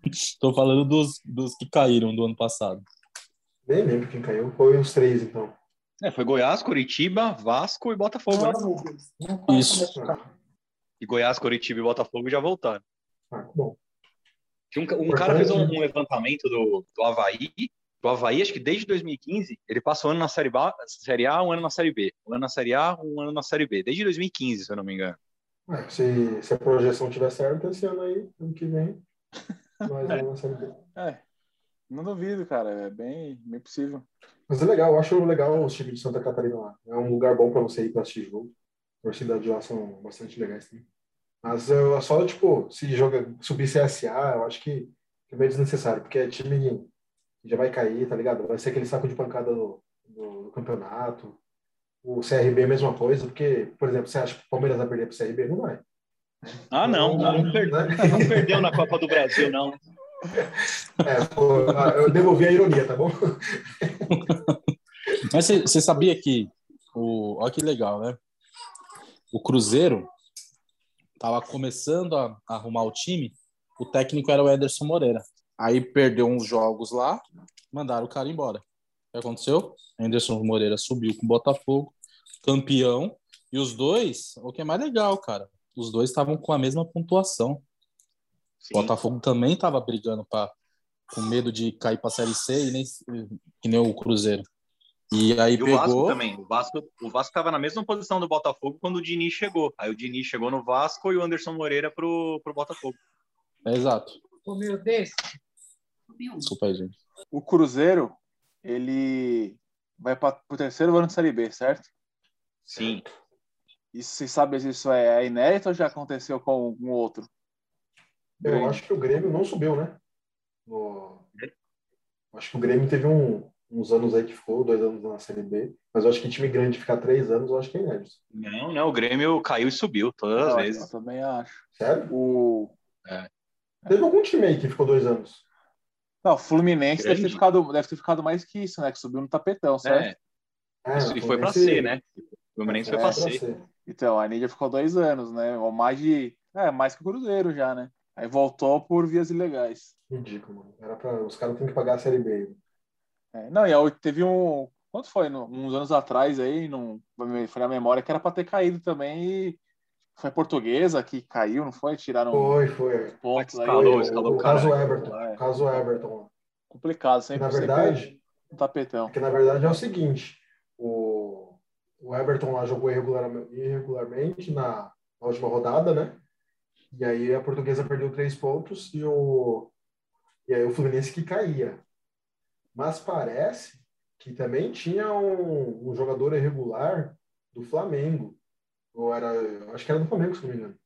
Estou falando dos, dos que caíram do ano passado. Nem lembro quem caiu. Foi os três, então. É, foi Goiás, Curitiba, Vasco e Botafogo. né? Isso. E Goiás, Curitiba e Botafogo já voltaram. ah, bom. Um, um cara fez um, um levantamento do, do Havaí. Do Havaí, acho que desde 2015, ele passa um ano na série, ba, série A, um ano na Série B. Um ano na Série A, um ano na Série B. Desde 2015, se eu não me engano. É, se, se a projeção tiver certa, esse ano aí, ano que vem, mais É. uma Série B. É, não duvido, cara. É bem, bem possível. Mas é legal, eu acho legal os times de Santa Catarina lá. É um lugar bom para você ir para assistir jogo. A torcida de lá são bastante legais também. Mas eu só, tipo, se joga, subir CSA, eu acho que é meio desnecessário, porque é time que já vai cair, tá ligado? Vai ser aquele saco de pancada do, do, do campeonato. O CRB, mesma coisa, porque, por exemplo, você acha que o Palmeiras vai perder pro CRB? Não vai. Ah, não. Não, per- Né? não perdeu na Copa do Brasil, não. É, pô, ah, eu devolvi a ironia, tá bom? Mas você você sabia que o, olha que legal, né? O Cruzeiro tava começando a, a arrumar o time, o técnico era o Ederson Moreira. Aí perdeu uns jogos lá, mandaram o cara embora. O que aconteceu? Ederson Moreira subiu com o Botafogo, campeão, e os dois, o que é mais legal, cara, os dois estavam com a mesma pontuação. Sim. O Botafogo também estava brigando para com medo de cair para a Série C e nem que nem o Cruzeiro. E aí E o Vasco pegou também. O Vasco o Vasco estava na mesma posição do Botafogo quando o Diniz chegou. Aí o Diniz chegou no Vasco e o Anderson Moreira pro, pro Botafogo. É, exato. Comeu desse? Desculpa aí, gente. O Cruzeiro, ele vai para o terceiro ano de Série B, certo? Sim. E você sabe se isso é inédito ou já aconteceu com algum outro? Eu acho que o Grêmio não subiu, né? No- Acho que o Grêmio teve um- uns anos aí que ficou, dois anos na Série B. Mas eu acho que time grande ficar três anos, eu acho que é inédito. Não, não, o Grêmio caiu e subiu todas as Eu, vezes. eu também acho. Sério? O Teve algum time aí que ficou dois anos. não, o Fluminense deve ter, ficado, deve ter ficado mais que isso, né? Que subiu no tapetão, certo? É, É, isso no e foi pra C, né? O Fluminense foi É, pra pra C. C. Então, a Nídia ficou dois anos, né? Ou mais de. É, mais que o Cruzeiro já, né? Aí voltou por vias ilegais. Ridículo, mano. Era pra... Os caras têm que pagar a Série B. É, não, e a, teve um. Quanto foi? No- uns anos atrás aí, não, foi na memória que era pra ter caído também e foi a portuguesa que caiu, não foi? Tiraram Foi, foi. pontos aí. Escalou, Foi escalou o, o caso cara. Everton. É. O caso Everton. Complicado, sempre Na verdade, no tapetão. Porque na verdade é o seguinte: o, o Everton lá jogou irregularmente, irregularmente na, na última rodada, né? E aí a portuguesa perdeu três pontos e o, e aí o Fluminense que caía. Mas parece que também tinha um, um jogador irregular do Flamengo. Ou era, acho que era do Flamengo, se não me engano.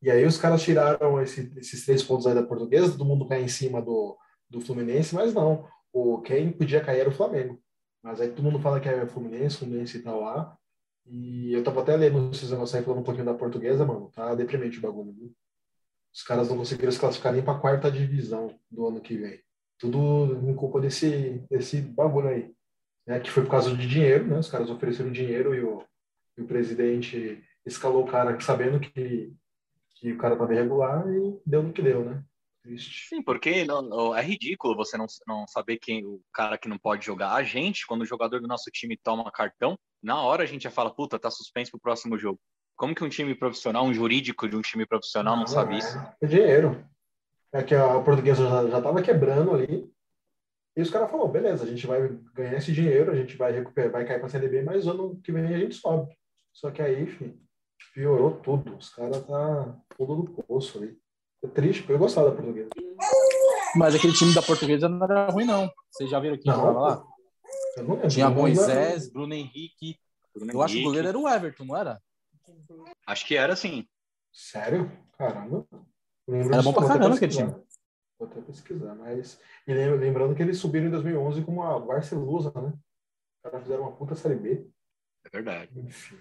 E aí os caras tiraram esse- esses três pontos aí da portuguesa, todo mundo cai em cima do, do Fluminense, mas não. O, quem podia cair era o Flamengo. Mas aí todo mundo fala que é Fluminense, Fluminense tá lá. E eu tava até lendo esses negócios aí falando um pouquinho da portuguesa, mano. Tá deprimente o bagulho, viu? Os caras não conseguiram se classificar nem pra quarta divisão do ano que vem. Tudo em culpa desse, desse bagulho aí. Né? Que foi por causa de dinheiro, né? Os caras ofereceram dinheiro e o, e o presidente escalou o cara sabendo que, que o cara tava irregular e deu no que deu, né? Triste. Sim, porque não- não- é ridículo você não, não saber quem o cara que não pode jogar. A gente, quando o jogador do nosso time toma cartão, na hora a gente já fala, puta, tá suspenso pro próximo jogo. Como que um time profissional, um jurídico de um time profissional não, sabe é, isso? É dinheiro. É que a portuguesa já, já tava quebrando ali. E os caras falaram, beleza, a gente vai ganhar esse dinheiro, a gente vai recuperar, vai cair pra Série B, mas ano que vem a gente sobe. Só que aí, filho, piorou tudo. Os caras tá fundo do poço ali. É triste, porque eu gostava da portuguesa. Mas aquele time da portuguesa não era ruim, não. Vocês já viram quem Não, jogava lá? Eu não lembro. Tinha. Moisés, Bruno Henrique. Bruno Eu acho que o Henrique. goleiro era o Everton, não era? Acho que era assim. Sério? Caramba. Era bom pra vou até caramba aquele pesquisar. Vou até pesquisar, mas... E lem- lembrando que eles subiram em 2011 com a Barcelusa, né? Os caras fizeram uma puta Série B. É verdade. Enfim.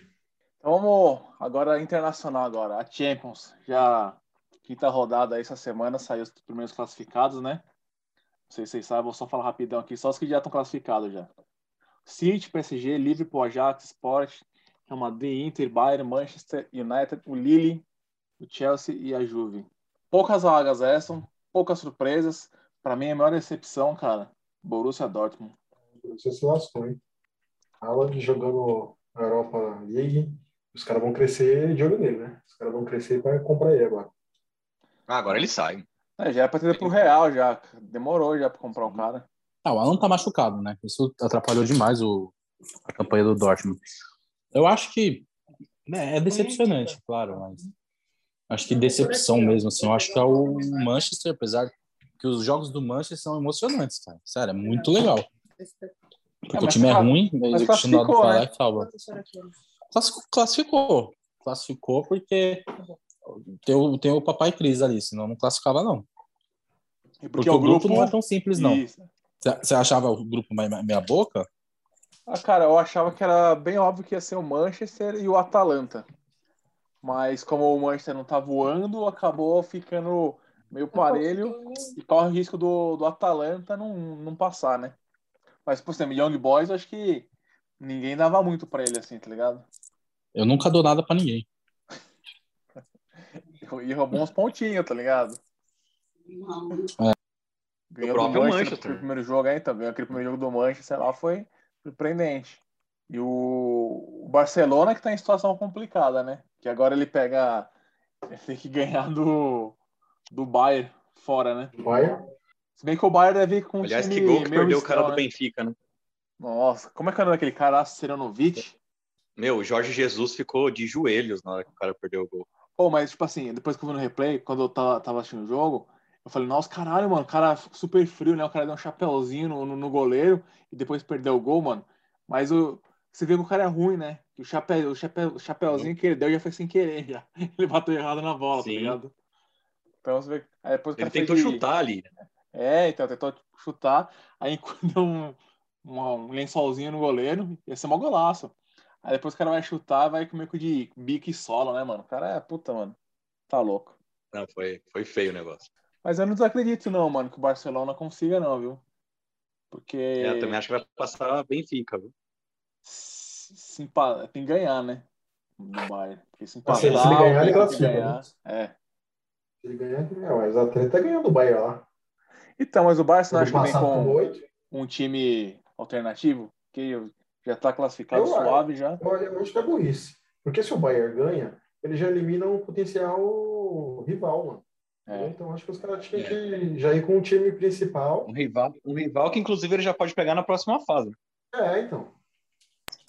Então vamos agora internacional agora. A Champions. Já quinta rodada aí essa semana saiu os primeiros classificados, né? Não sei se vocês sabem, vou só falar rapidão aqui, só os que já estão classificados já. City, PSG, Liverpool, Ajax, Sport, Real Madrid, Inter, Bayern, Manchester United, o Lille, o Chelsea e a Juve. Poucas vagas essas, poucas surpresas. Para mim, a maior decepção, cara, Borussia Dortmund. Você se lascou, hein? Haaland jogando na Europa League. Os caras vão crescer de olho nele, né? Os caras vão crescer para comprar ele agora. Ah, agora ele sai. É, já era pra ter ido pro Real, já. Demorou já pra comprar o cara. Ah, o Alan tá machucado, né? Isso atrapalhou demais o, a campanha do Dortmund. Eu acho que né, é decepcionante, claro, mas acho que decepção mesmo, assim. Eu acho que é o Manchester, apesar que os jogos do Manchester são emocionantes, cara. Sério, é muito legal. Porque É, o mas time é ruim, mas o classificou, vai lá né? e salva. Classificou, classificou. Porque tem o, tem o papai Cris ali, senão não classificava, não. E Porque, o grupo, não é tão simples, não. Você achava o grupo meia boca? Ah, cara, eu achava que era bem óbvio que ia ser o Manchester e o Atalanta. Mas como o Manchester não tá voando, acabou ficando meio parelho e corre o risco do, do Atalanta não, não passar, né? Mas, por exemplo, Young Boys, eu acho que ninguém dava muito pra ele assim, tá ligado? Eu nunca dou nada pra ninguém. E roubou uns pontinhos, tá ligado? Ganhou O do próprio Manchester Manchester. no primeiro jogo, aí, então. Ganhou aquele primeiro jogo do Manchester, sei lá, foi surpreendente. E o o Barcelona que tá em situação complicada, né? Que agora ele pega. Ele tem que ganhar do, do Bayern fora, né? Bayern, Se bem que o Bayern deve ir com um Aliás, time que gol que perdeu o cara do né? Benfica, né? Nossa, como é que é o nome daquele cara? Seranovic? Meu, o Jorge Jesus ficou de joelhos na hora que o cara perdeu o gol. Pô, mas tipo assim, depois que eu vi no replay, quando eu tava, tava assistindo o jogo, eu falei, nossa, caralho, mano, o cara super frio, né? O cara deu um chapéuzinho no, no, no goleiro e depois perdeu o gol, mano. Mas o, você vê que o cara é ruim, né? Que o, chapéu, o, chapéu, o chapéuzinho que ele deu já foi sem querer, já. Ele bateu errado na bola, Sim. tá ligado? Então você vê. Aí depois o Ele tentou de- chutar ali. É, então tentou chutar. Aí deu um, um, um lençolzinho no goleiro, ia ser mó golaço. Aí depois o cara vai chutar, vai comer com de bico e solo, né, mano? O cara é puta, mano. Tá louco. Não, foi, foi feio o negócio. Mas eu não desacredito, não, mano, que o Barcelona consiga, não, viu? Porque É, eu também acho que vai passar Benfica, viu? Se, tem que ganhar, né? No Bayern. Porque se Mas se empatar, ele ganhar, ele o classifica, ganhar. né? É. Se ele ganhar, ele ganha. Mas a treta é ganhando do Bahia lá. Então, mas o Barça não Ele acha que vem com um time alternativo? Que já tá classificado Eu suave já. Olha, eu acho que é burrice. Porque se o Bayern ganha, ele já elimina um potencial rival, mano. É. Então acho que os caras tinham que já ir com o time principal. Um rival, um rival que, inclusive, ele já pode pegar na próxima fase. É, então.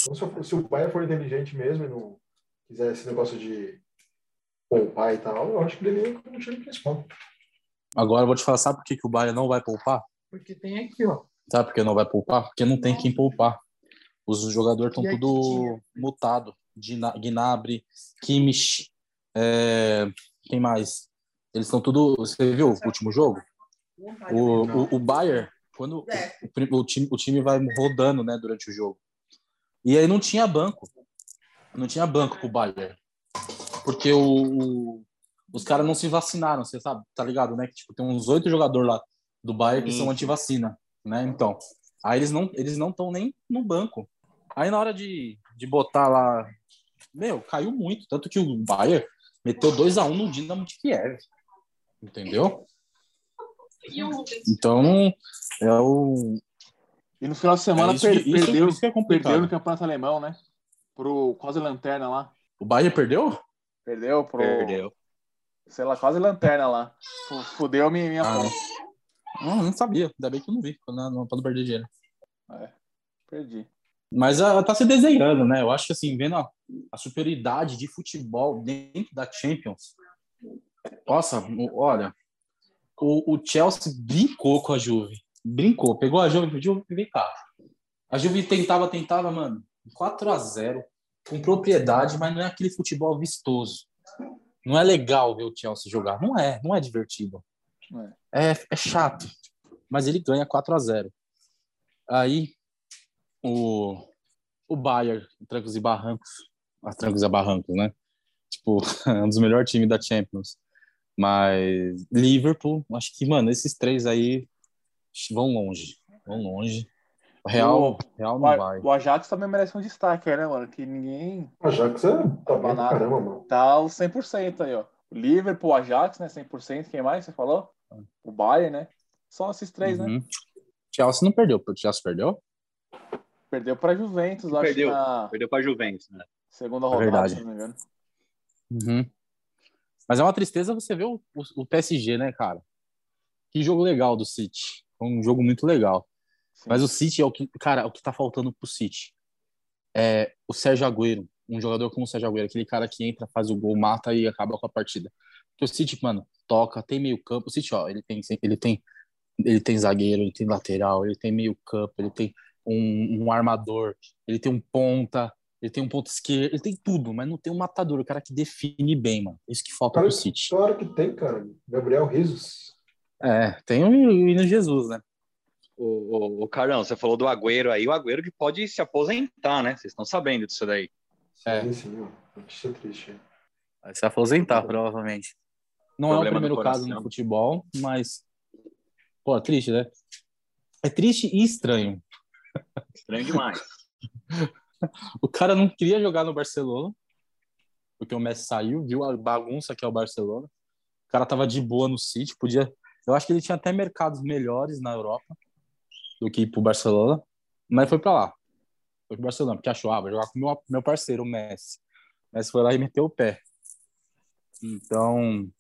Então, se, eu- se o Bayern for inteligente mesmo e não quiser esse negócio de poupar e tal, eu acho que ele com o time principal. Agora eu vou te falar, sabe por que, que o Bayern não vai poupar? Porque tem aqui, ó. Sabe por que não vai poupar? Porque não tem quem poupar. Os jogadores estão tudo mutado. Gnabry, Kimmich, é, quem mais? Eles estão tudo. Você viu o último jogo? O, o, o Bayern, quando o, prim- o time, o time vai rodando né, durante o jogo. E aí não tinha banco. Não tinha banco pro Bayern. Porque o, o- os caras não se vacinaram, você sabe, tá ligado, né? Que tipo, tem uns oito jogadores lá do Bayern que Sim, são anti-vacina, né? Então, aí eles não eles não estão nem no banco. Aí na hora de, de botar lá, meu, caiu muito, tanto que o Bayern meteu 2 a 1 no Dinamo de Kiev. Entendeu? Então, é o E no final de semana é isso, per- que- perdeu, isso que é perdeu no Campeonato Alemão, né? Pro quase lanterna lá. O Bayern perdeu? Perdeu pro. Perdeu. Sei lá, quase lanterna lá. Fu- Fudeu minha, minha Ah. Não, não sabia. Ainda bem que eu não vi, pra não, pra não perder dinheiro. Perdi. Mas ah, tá se desenhando, né? Eu acho que assim, vendo a, a superioridade de futebol dentro da Champions. Nossa, olha, o, o Chelsea brincou com a Juve. Brincou, pegou a Juve e pediu, vem cá. A Juve tentava, tentava, mano, 4 a 0 com propriedade, mas não é aquele futebol vistoso. Não é legal ver o Chelsea jogar. Não é, não é divertido. Não É, é chato. Mas ele ganha 4 a 0 Aí o, o Bayern, trancos e barrancos, a trancos e barrancos, né? Tipo, um dos melhores times da Champions. Mas Liverpool, acho que, mano, esses três aí vão longe. Vão longe. O Real, O- Real O, não A- vai. o Ajax também merece um destaque aí, né, mano? Que ninguém A Ajax é, tá bem Banana. caramba, mano. tá aos 100% aí, ó. O Liverpool, o Ajax, né? 100%. Quem mais você falou? O Bayern, né? Só esses três, né? Uhum. Chelsea não perdeu. O Chelsea perdeu? Perdeu pra Juventus, acho Perdeu. que na Perdeu pra Juventus, né? segunda É rodada, verdade. se não me engano. Uhum. Mas é uma tristeza você ver o, o, o PSG, né, cara? Que jogo legal do City. Foi um jogo muito legal. Sim. Mas o City é o que, cara, é o que tá faltando pro City. É o Sérgio Agüero, um jogador como o Sérgio Agüero, aquele cara que entra, faz o gol, mata e acaba com a partida. Porque o City, mano, toca, tem meio campo. O City, ó, ele tem, ele tem, ele tem zagueiro, ele tem lateral, ele tem meio campo, ele tem um, um armador, ele tem um ponta, ele tem um ponto esquerdo, ele tem tudo, mas não tem um matador, o cara que define bem, mano. Isso que falta Claro, pro City. claro que tem, cara. Gabriel Risos. É, tem o Hino Jesus, né? O, o, o Carlão, você falou do Agüero aí, o Agüero que pode se aposentar, né? Vocês estão sabendo disso daí. É. Sim, sim, ó. Notícia triste. Vai se aposentar, provavelmente. Não é o Problema no primeiro caso no futebol, mas. Pô, é triste, né? É triste e estranho. Estranho demais. O cara não queria jogar no Barcelona, porque o Messi saiu, viu a bagunça que é o Barcelona. O cara tava de boa no City, podia. Eu acho que ele tinha até mercados melhores na Europa do que ir pro Barcelona, mas foi pra lá. Foi pro Barcelona, porque achou, ah, vou jogar com meu, meu parceiro, o Messi. O Messi foi lá e meteu o pé. Então,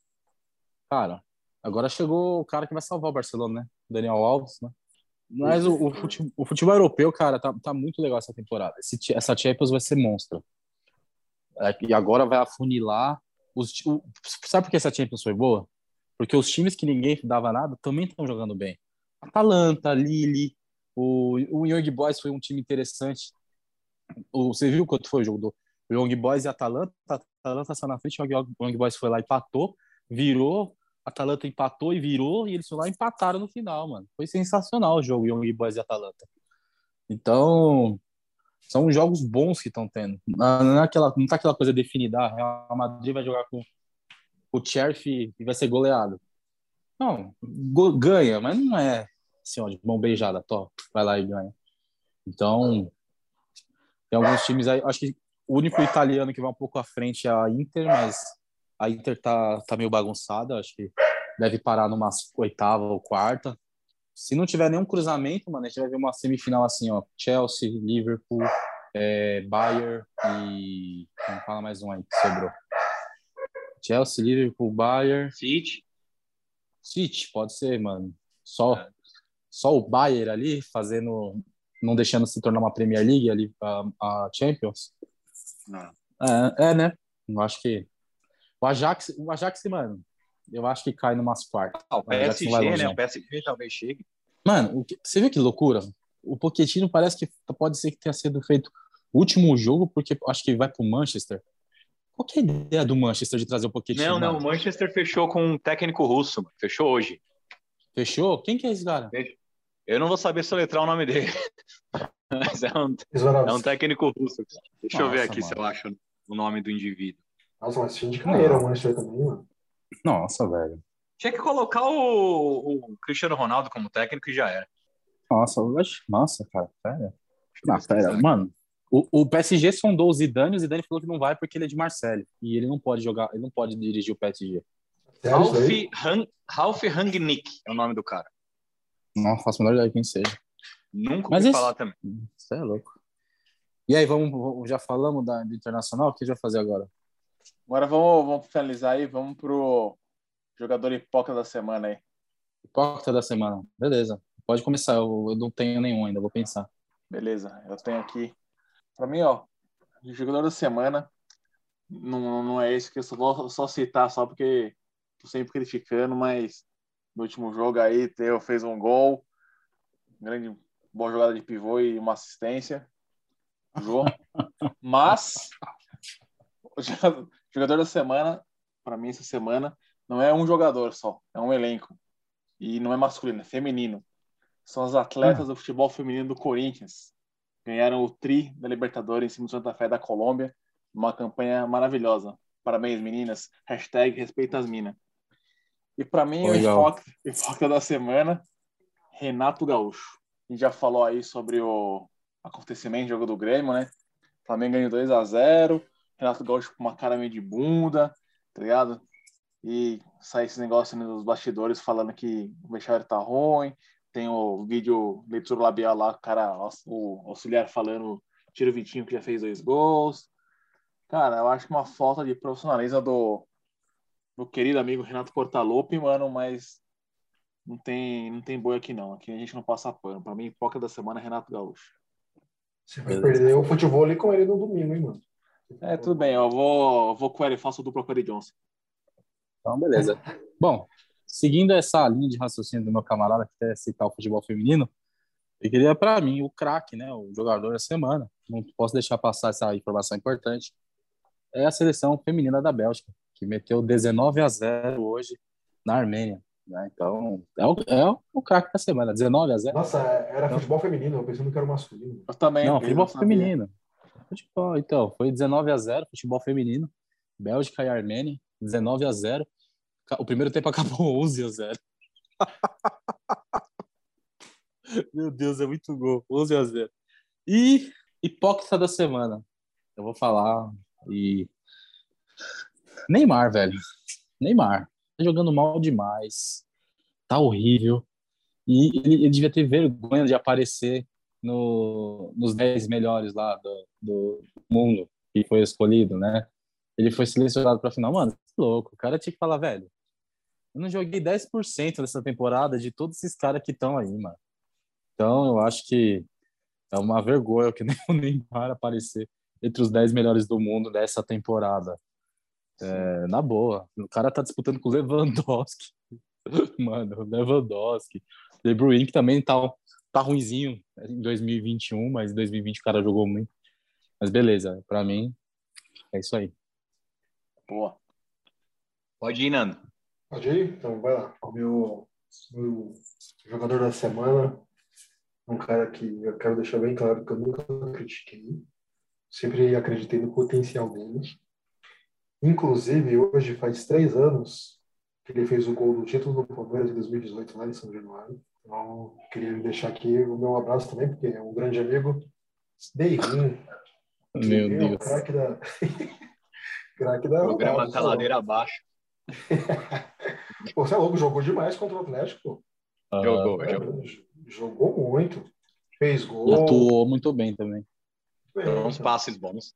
cara, agora chegou o cara que vai salvar o Barcelona, né? Daniel Alves, né? Mas o, o, futebol, o futebol europeu, cara, tá, tá muito legal essa temporada. Esse, essa Champions vai ser monstro. É, e agora vai afunilar. Os, o, sabe por que essa Champions foi boa? Porque os times que ninguém dava nada também estão jogando bem. Atalanta, Lille, o, o Young Boys foi um time interessante. o- você viu quanto foi o jogo do Young Boys e Atalanta? A Atalanta saiu na frente, o Young Boys foi lá e empatou, virou, a Atalanta empatou e virou, e eles foram lá e empataram no final, mano. Foi sensacional o jogo, Young Boys e Atalanta. Então, são jogos bons que estão tendo. Não, não é aquela, não tá aquela coisa definida, ah, Real Madrid vai jogar com o Sheriff vai ser goleado. Não, go- ganha, mas não é assim, ó, de mão beijada, top, vai lá e ganha. Então, tem alguns times aí, acho que o único italiano que vai um pouco à frente é a Inter, mas a Inter tá, tá meio bagunçada, acho que deve parar numa oitava ou quarta. Se não tiver nenhum cruzamento, mano, a gente vai ver uma semifinal assim, ó, Chelsea, Liverpool, é, Bayern e... Não fala mais um aí que sobrou. Chelsea, Liverpool, Bayern, City. City, pode ser, mano. Só, É. só o Bayern ali fazendo, não deixando se tornar uma Premier League ali, a, a Champions. Não. É, é, né? Eu acho que o Ajax, o Ajax, mano, eu acho que cai numas quartas. Ah, o O PSG, longe, né? O PSG talvez chegue. Mano, o você viu que loucura? O Pochettino parece que pode ser que tenha sido feito o último jogo, porque acho que vai pro Manchester. Qual que é a ideia do Manchester de trazer o Pochettino? Não, não, o Manchester fechou com um técnico russo, mano. fechou hoje. Fechou? Quem que é esse cara? Eu não vou saber soletrar o nome dele. Mas é um, é um técnico russo. Deixa eu ver Nossa, aqui se mano. eu acho o nome do indivíduo. Nossa, mas fim de carreira o Manchester também, mano. Nossa, velho. Tinha que colocar o, o Cristiano Ronaldo como técnico e já era. Nossa, nossa, cara, Não, pesquisar pera, mano. O, o PSG sondou o Zidane, o Zidane falou que não vai porque ele é de Marseille. E ele não pode jogar, ele não pode dirigir o PSG. Ralf? Han, Ralf Rangnick é o nome do cara. Não faço a menor ideia de quem seja. Nunca Mas ouvi esse- falar também. Você é louco. E aí, vamos, vamos- já falamos da, do Internacional? O que a gente vai fazer agora? Agora vamos, vamos finalizar aí, vamos pro jogador hipócrita da semana aí. Hipócrita da semana. Beleza. Pode começar, eu, eu não tenho nenhum ainda, vou pensar. Beleza, eu tenho aqui. Pra mim, ó, jogador da semana não, não é esse que eu só vou só citar só porque tô sempre criticando, mas no último jogo aí Theo fez um gol, grande boa jogada de pivô e uma assistência. Jô. Mas o jogador- da semana, pra mim essa semana, não é um jogador só, é um elenco. E não é masculino, é feminino. São os atletas do futebol feminino do Corinthians. Ganharam o tri da Libertadores em cima do Santa Fé da Colômbia. Uma campanha maravilhosa. Parabéns, meninas. Hashtag respeita as minas. E para mim, o hipócrita, hipócrita da semana, Renato Gaúcho. A gente já falou aí sobre o acontecimento do jogo do Grêmio, né? O Flamengo ganhou 2 a 0 Renato Gaúcho com uma cara meio de bunda, tá ligado? E sai esse negócio nos bastidores falando que o vestiário tá ruim. Tem o vídeo leitura labial lá, o cara, o auxiliar falando, tira o Vitinho que já fez dois gols. Cara, eu acho que uma falta de profissionalismo do, do querido amigo Renato Portaluppi, mano, mas não tem, não tem boi aqui não. Aqui a gente não passa pano. Pra mim, hipócrita da semana é Renato Gaúcho. Você vai perder o futebol ali com ele no domingo, hein, mano? É, tudo bem, eu vou, eu vou com ele, faço dupla com ele Johnson. Então, beleza. Bom, seguindo essa linha de raciocínio do meu camarada que quer citar o futebol feminino, eu queria, para mim, o craque, né, o jogador da semana. Não posso deixar passar essa informação importante. É a seleção feminina da Bélgica, que meteu 19 a 0 hoje na Armênia. Né? Então, é o, é o craque da semana. 19 a 0 Nossa, era futebol feminino, eu pensando que era masculino. Eu também. Não, eu futebol não feminino. Futebol, então, foi 19 a 0 futebol feminino. Bélgica e Armênia, 19 a 0 O primeiro tempo acabou 11 a 0 Meu Deus, é muito gol. 11 a 0 E hipócrita da semana. Eu vou falar e Neymar, velho. Neymar. Tá jogando mal demais. Tá horrível. E ele, ele devia ter vergonha de aparecer no, nos 10 melhores lá do, do mundo que foi escolhido, né? Ele foi selecionado para final. Mano, que louco. O cara tinha que falar, velho. Eu não joguei 10% dessa temporada de todos esses caras que estão aí, mano. Então, eu acho que é uma vergonha que nem o Neymar aparecer entre os 10 melhores do mundo dessa temporada. É, na boa. O cara tá disputando com o Lewandowski. Mano, o Lewandowski. De Bruyne que também tá, tá ruinzinho em 2021, mas em 2020 o cara jogou muito. Mas beleza, pra mim é isso aí. Boa. Pode ir, Nando. Pode ir? Então, vai lá. O meu, meu jogador da semana é um cara que eu quero deixar bem claro que eu nunca critiquei. Sempre acreditei no potencial dele. Inclusive, hoje faz três anos que ele fez o gol do título do Palmeiras em 2018, lá em São Januário. Então, queria deixar aqui o meu abraço também, porque é um grande amigo. Deirinho. Meu é Deus. craque da... craque da O programa tá ladeira abaixo. Pô, você é louco, jogou demais contra o Atlético. Ah, Jogou, É, jogou. Jogou muito. Fez gol. atuou muito bem também. Deu uns passes bons.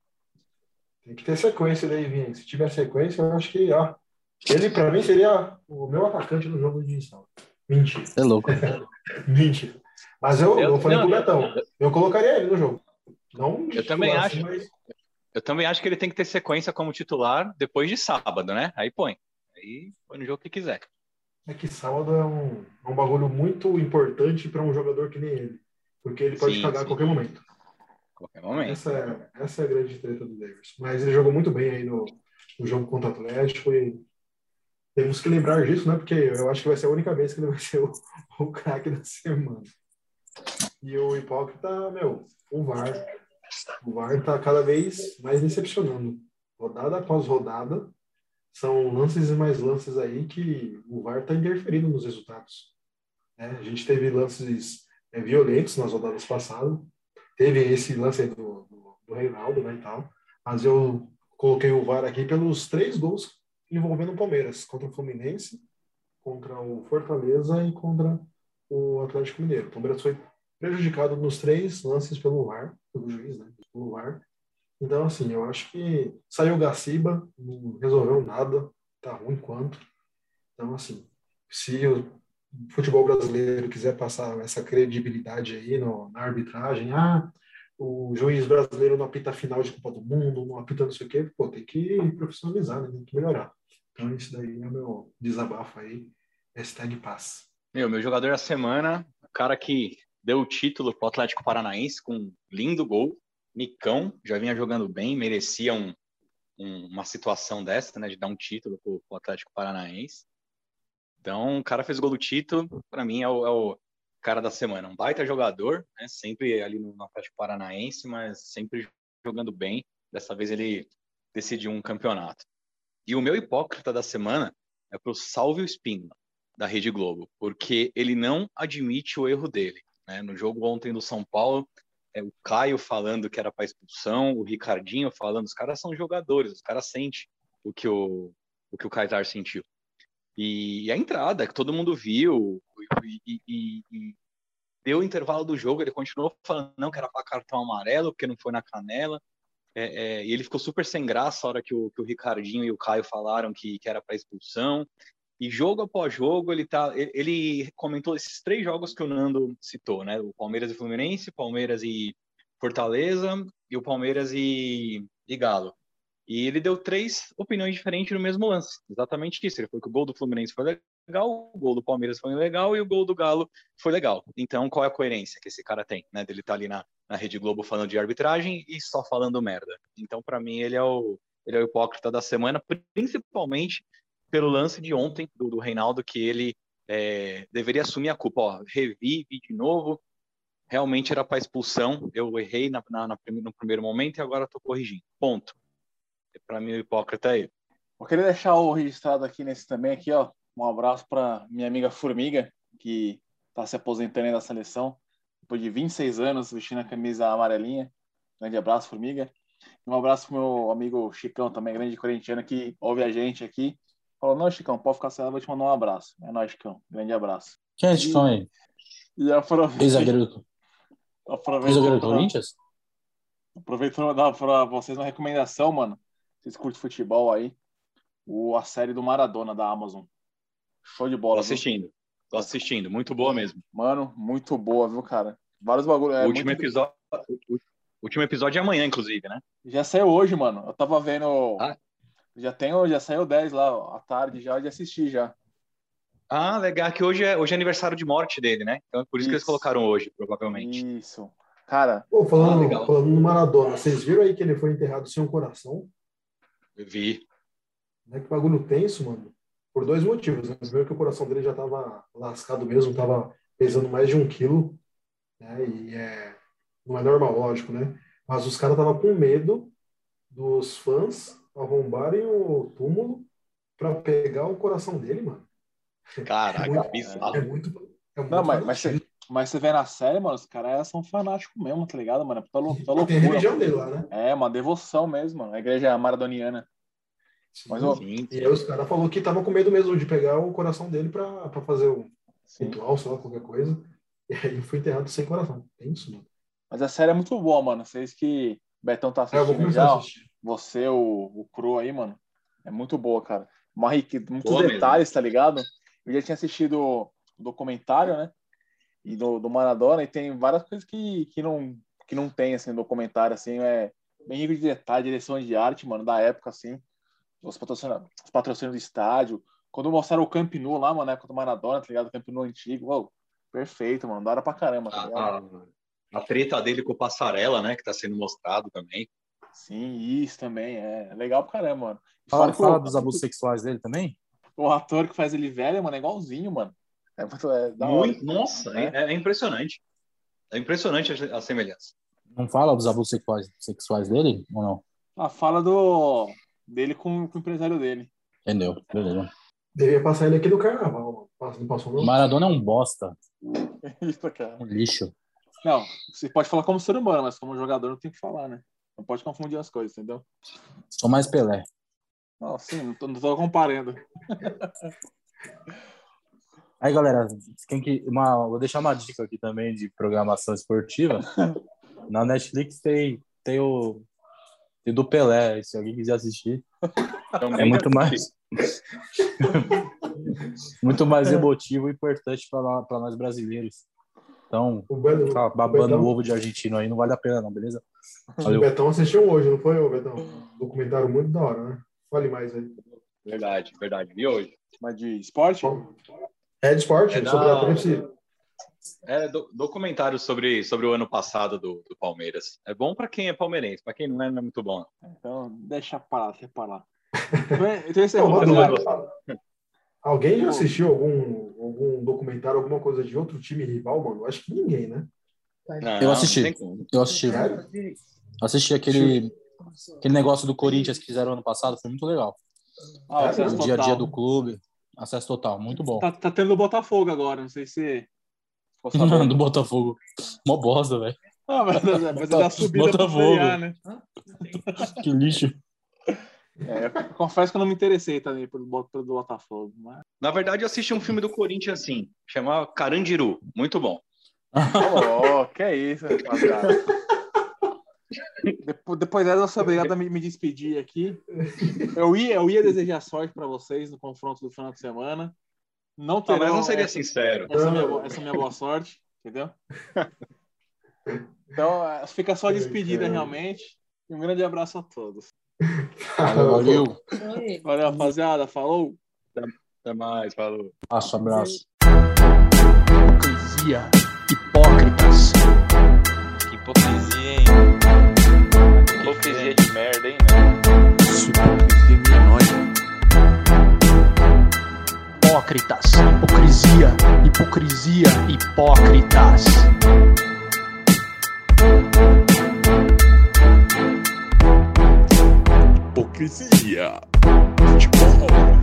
Tem que ter sequência daí, Vinha. Se tiver sequência, eu acho que, ó, ele pra mim seria o meu atacante no jogo de edição. Mentira, É louco. mentira. Mas eu, eu, Eu- falei não, pro Betão, eu colocaria ele no jogo. Não Eu também titular, acho. assim, mas Eu também acho que ele tem que ter sequência como titular depois de sábado, né? Aí põe. Aí põe no jogo que quiser. é que sábado é um, é um bagulho muito importante para um jogador que nem ele. Porque ele pode Sim, cagar sim. a qualquer momento. Qualquer momento. Essa é, essa é a grande treta do Davis. Mas ele jogou muito bem aí no, no jogo contra o Atlético e temos que lembrar disso, né? Porque eu acho que vai ser a única vez que ele vai ser o, o craque da semana. E o hipócrita, meu, o VAR. O VAR tá cada vez mais decepcionando. Rodada após rodada, são lances e mais lances aí que o VAR tá interferindo nos resultados. né? A gente teve lances é, violentos nas rodadas passadas, teve esse lance do, do, do Reinaldo, né, e tal. Mas eu coloquei o VAR aqui pelos três gols envolvendo o Palmeiras, contra o Fluminense, contra o Fortaleza e contra o Atlético Mineiro. O Palmeiras foi prejudicado nos três lances pelo VAR, pelo juiz, né, pelo VAR. Então, assim, eu acho que saiu o Gaciba, não resolveu nada, tá ruim quanto. Então, assim, se o futebol brasileiro quiser passar essa credibilidade aí no, na arbitragem, ah, o juiz brasileiro não apita a final de Copa do Mundo, não apita não sei o quê, pô, tem que profissionalizar, né? Tem que melhorar. Então, isso daí é o meu desabafo aí. Hashtag paz. Meu, meu jogador da semana, o cara que deu o título pro Atlético Paranaense com um lindo gol. Nicão, já vinha jogando bem, merecia um, um- uma situação dessa, né, de dar um título pro, pro Atlético Paranaense. Então, o cara fez o gol do título, para mim é o, é o cara da semana. Um baita jogador, né, sempre ali no, Atlético Paranaense, mas sempre jogando bem. Dessa vez ele decidiu um campeonato. E o meu hipócrita da semana é pro Salvio Spínola da Rede Globo, porque ele não admite o erro dele. né? No jogo ontem do São Paulo, é, o Caio falando que era para expulsão, o Ricardinho falando, os caras são jogadores, os caras sentem o que o, o que o Kaysar sentiu. E, a entrada, que todo mundo viu, e, e- e deu o intervalo do jogo, ele continuou falando não, que era para cartão amarelo, porque não foi na canela. É, é, e ele ficou super sem graça a hora que o, que o Ricardinho e o Caio falaram que, que era para expulsão. E jogo após jogo, ele tá. Ele, comentou esses três jogos que o Nando citou, né? O Palmeiras e Fluminense, Palmeiras e Fortaleza e o Palmeiras e, e Galo. E ele deu três opiniões diferentes no mesmo lance. Exatamente isso. Ele falou que o gol do Fluminense foi legal, o gol do Palmeiras foi legal e o gol do Galo foi legal. Então, qual é a coerência que esse cara tem, né? Dele estar ali na, na Rede Globo falando de arbitragem e só falando merda. Então, para mim, ele é o ele é o hipócrita da semana, principalmente pelo lance de ontem do, do Reinaldo, que ele é, deveria assumir a culpa. Ó, revi, vi de novo, realmente era para expulsão, eu errei na, na, na, no primeiro momento e agora estou corrigindo. Ponto. Para mim, o hipócrita é ele. Eu queria deixar o registrado aqui nesse também, aqui, ó. Um abraço para minha amiga Formiga, que está se aposentando aí da seleção, depois de 26 anos, vestindo a camisa amarelinha. Grande abraço, Formiga. Um abraço pro meu amigo Chicão, também grande corintiano, que ouve a gente aqui. Falou, não, Chicão, pode ficar sem ela, vou te mandar um abraço. É nóis, Chicão. Grande abraço. Quem é Chicão aí? E aproveita, Ex-zagueiro do Corinthians? aproveita para dar para vocês uma recomendação, mano. Vocês curtem futebol aí? O, a série do Maradona da Amazon. Show de Tô bola. viu? assistindo. Tô assistindo. Muito boa mesmo. Mano, muito boa, viu, cara? Vários bagulhos. É, o último muito- episódio. Último episódio é amanhã, inclusive, né? Já saiu hoje, mano. Eu tava vendo. Ah. Já tenho, já saiu 10 lá, ó, à tarde já de assistir já. Ah, legal, que hoje é, hoje é aniversário de morte dele, né? Então é por isso, que eles Isso. colocaram hoje, provavelmente. Isso. Cara, Pô, falando, Ah, legal. falando no Maradona, vocês viram aí que ele foi enterrado sem um coração? Eu vi. Né? Que bagulho tenso, mano. Por dois motivos. Né? Primeiro que o coração dele já tava lascado mesmo, tava pesando mais de um quilo. Né? E é... não é normal, lógico, né? Mas os caras estavam com medo dos fãs arrombarem o túmulo pra pegar o coração dele, mano. Caraca, Muito- bizarro. É muito. É muito Não, mas, mas, você, mas você vê na série, mano, os caras são fanáticos mesmo, tá ligado, mano? É puta, lou- puta Tem loucura. religião dele lá, né? É, uma devoção mesmo, mano. A igreja maradoniana. Mas, ô, Sim, E aí os caras falaram que tava com medo mesmo de pegar o coração dele pra, pra fazer o sim. ritual, sei lá, qualquer coisa. E aí foi enterrado sem coração. Tem isso, mano. Mas a série é muito boa, mano. Vocês que o Betão tá É, eu vou assistindo começar já, a ó. assistir. Você, o, o Cru aí, mano. É muito boa, cara. Uma rique... Muitos Boa mesmo. detalhes, tá ligado? Eu já tinha assistido o documentário, né? E do, do Maradona, e tem várias coisas que, que, não, que não tem, assim, no documentário, assim, é bem rico de detalhe, direção de arte, mano, da época, assim. Os patrocínios, os patrocínios do estádio. Quando mostraram o Camp Nou lá, mano, na época do Maradona, tá ligado? O Camp Nou antigo, uou, perfeito, mano. Da hora pra caramba, tá ligado? A, a treta dele com o Passarela, né? Que tá sendo mostrado também. Sim, isso também. É legal pra caramba, mano. E Fala, que fala o- dos abusos sexuais dele também? O ator que faz ele velho, mano, é igualzinho, mano. É muito é, da hora. Muito, nossa, é, é impressionante. É impressionante a, a semelhança. Não fala dos abusos sexuais, sexuais dele ou não? A fala do dele com, com o empresário dele. Entendeu? Beleza. Devia passar ele aqui no carnaval, Não passou, não? Maradona é um bosta, Isso, cara. um lixo. Não, você pode falar como ser humano, mas como jogador não tem o que falar, né? Não pode confundir as coisas, entendeu? Sou mais Pelé. Não, sim, não tô, não tô comparando. Aí, galera, quem que, uma, vou deixar uma dica aqui também de programação esportiva. Na Netflix tem, tem o tem do Pelé, se alguém quiser assistir. Também É muito mais muito mais emotivo e importante para nós brasileiros. Então, tá babando o ovo de argentino aí, não vale a pena não, beleza? O Valeu. Betão assistiu hoje, não foi, Betão? Documentário muito da hora, né? Fale mais aí. Verdade, verdade. E hoje? Mas de esporte? É de esporte, É sobre da- a tríplice. É do, documentário sobre, sobre o ano passado do, do Palmeiras. É bom pra quem é palmeirense, pra quem não é, não é muito bom. Então, deixa pra lá, deixa lá. Então, então esse é Não, o. Alguém já assistiu algum, algum documentário, alguma coisa de outro time rival, mano? Acho que ninguém, né? Não, Eu assisti. não. Eu assisti. Assisti aquele, aquele negócio do Corinthians que fizeram ano passado, foi muito legal. Ah, O dia a dia total. do clube, acesso total, muito bom. Tá, tá tendo do Botafogo agora, não sei se. sabendo. do Botafogo. Mó bosta, velho. Ah, mas, mas é da subida Botafogo. Série A, né? Que lixo. É, eu confesso que eu não me interessei também pelo, pelo Botafogo. Mas... Na verdade, eu assisti um filme do Corinthians assim, chamava Carandiru. Muito bom. Oh, que é isso, rapaziada. Depois, depois dessa, eu sou obrigado a me, me despedir aqui. Eu ia, eu ia desejar sorte para vocês no confronto do final de semana. Não Ah, terão mas não seria essa, sincero. essa, minha, essa minha boa sorte, entendeu? Então, é, fica só a despedida realmente. E um grande abraço a todos. Valeu. Valeu, rapaziada. Falou! Até mais, falou. Abraço, abraço. Hipocrisia. Hipocrisia, hein? Hipocrisia de merda, hein, meu? Isso, hipocrisia milionária. Hipócritas, hipocrisia, hipocrisia, hipócritas. Hipocrisia. Futebol.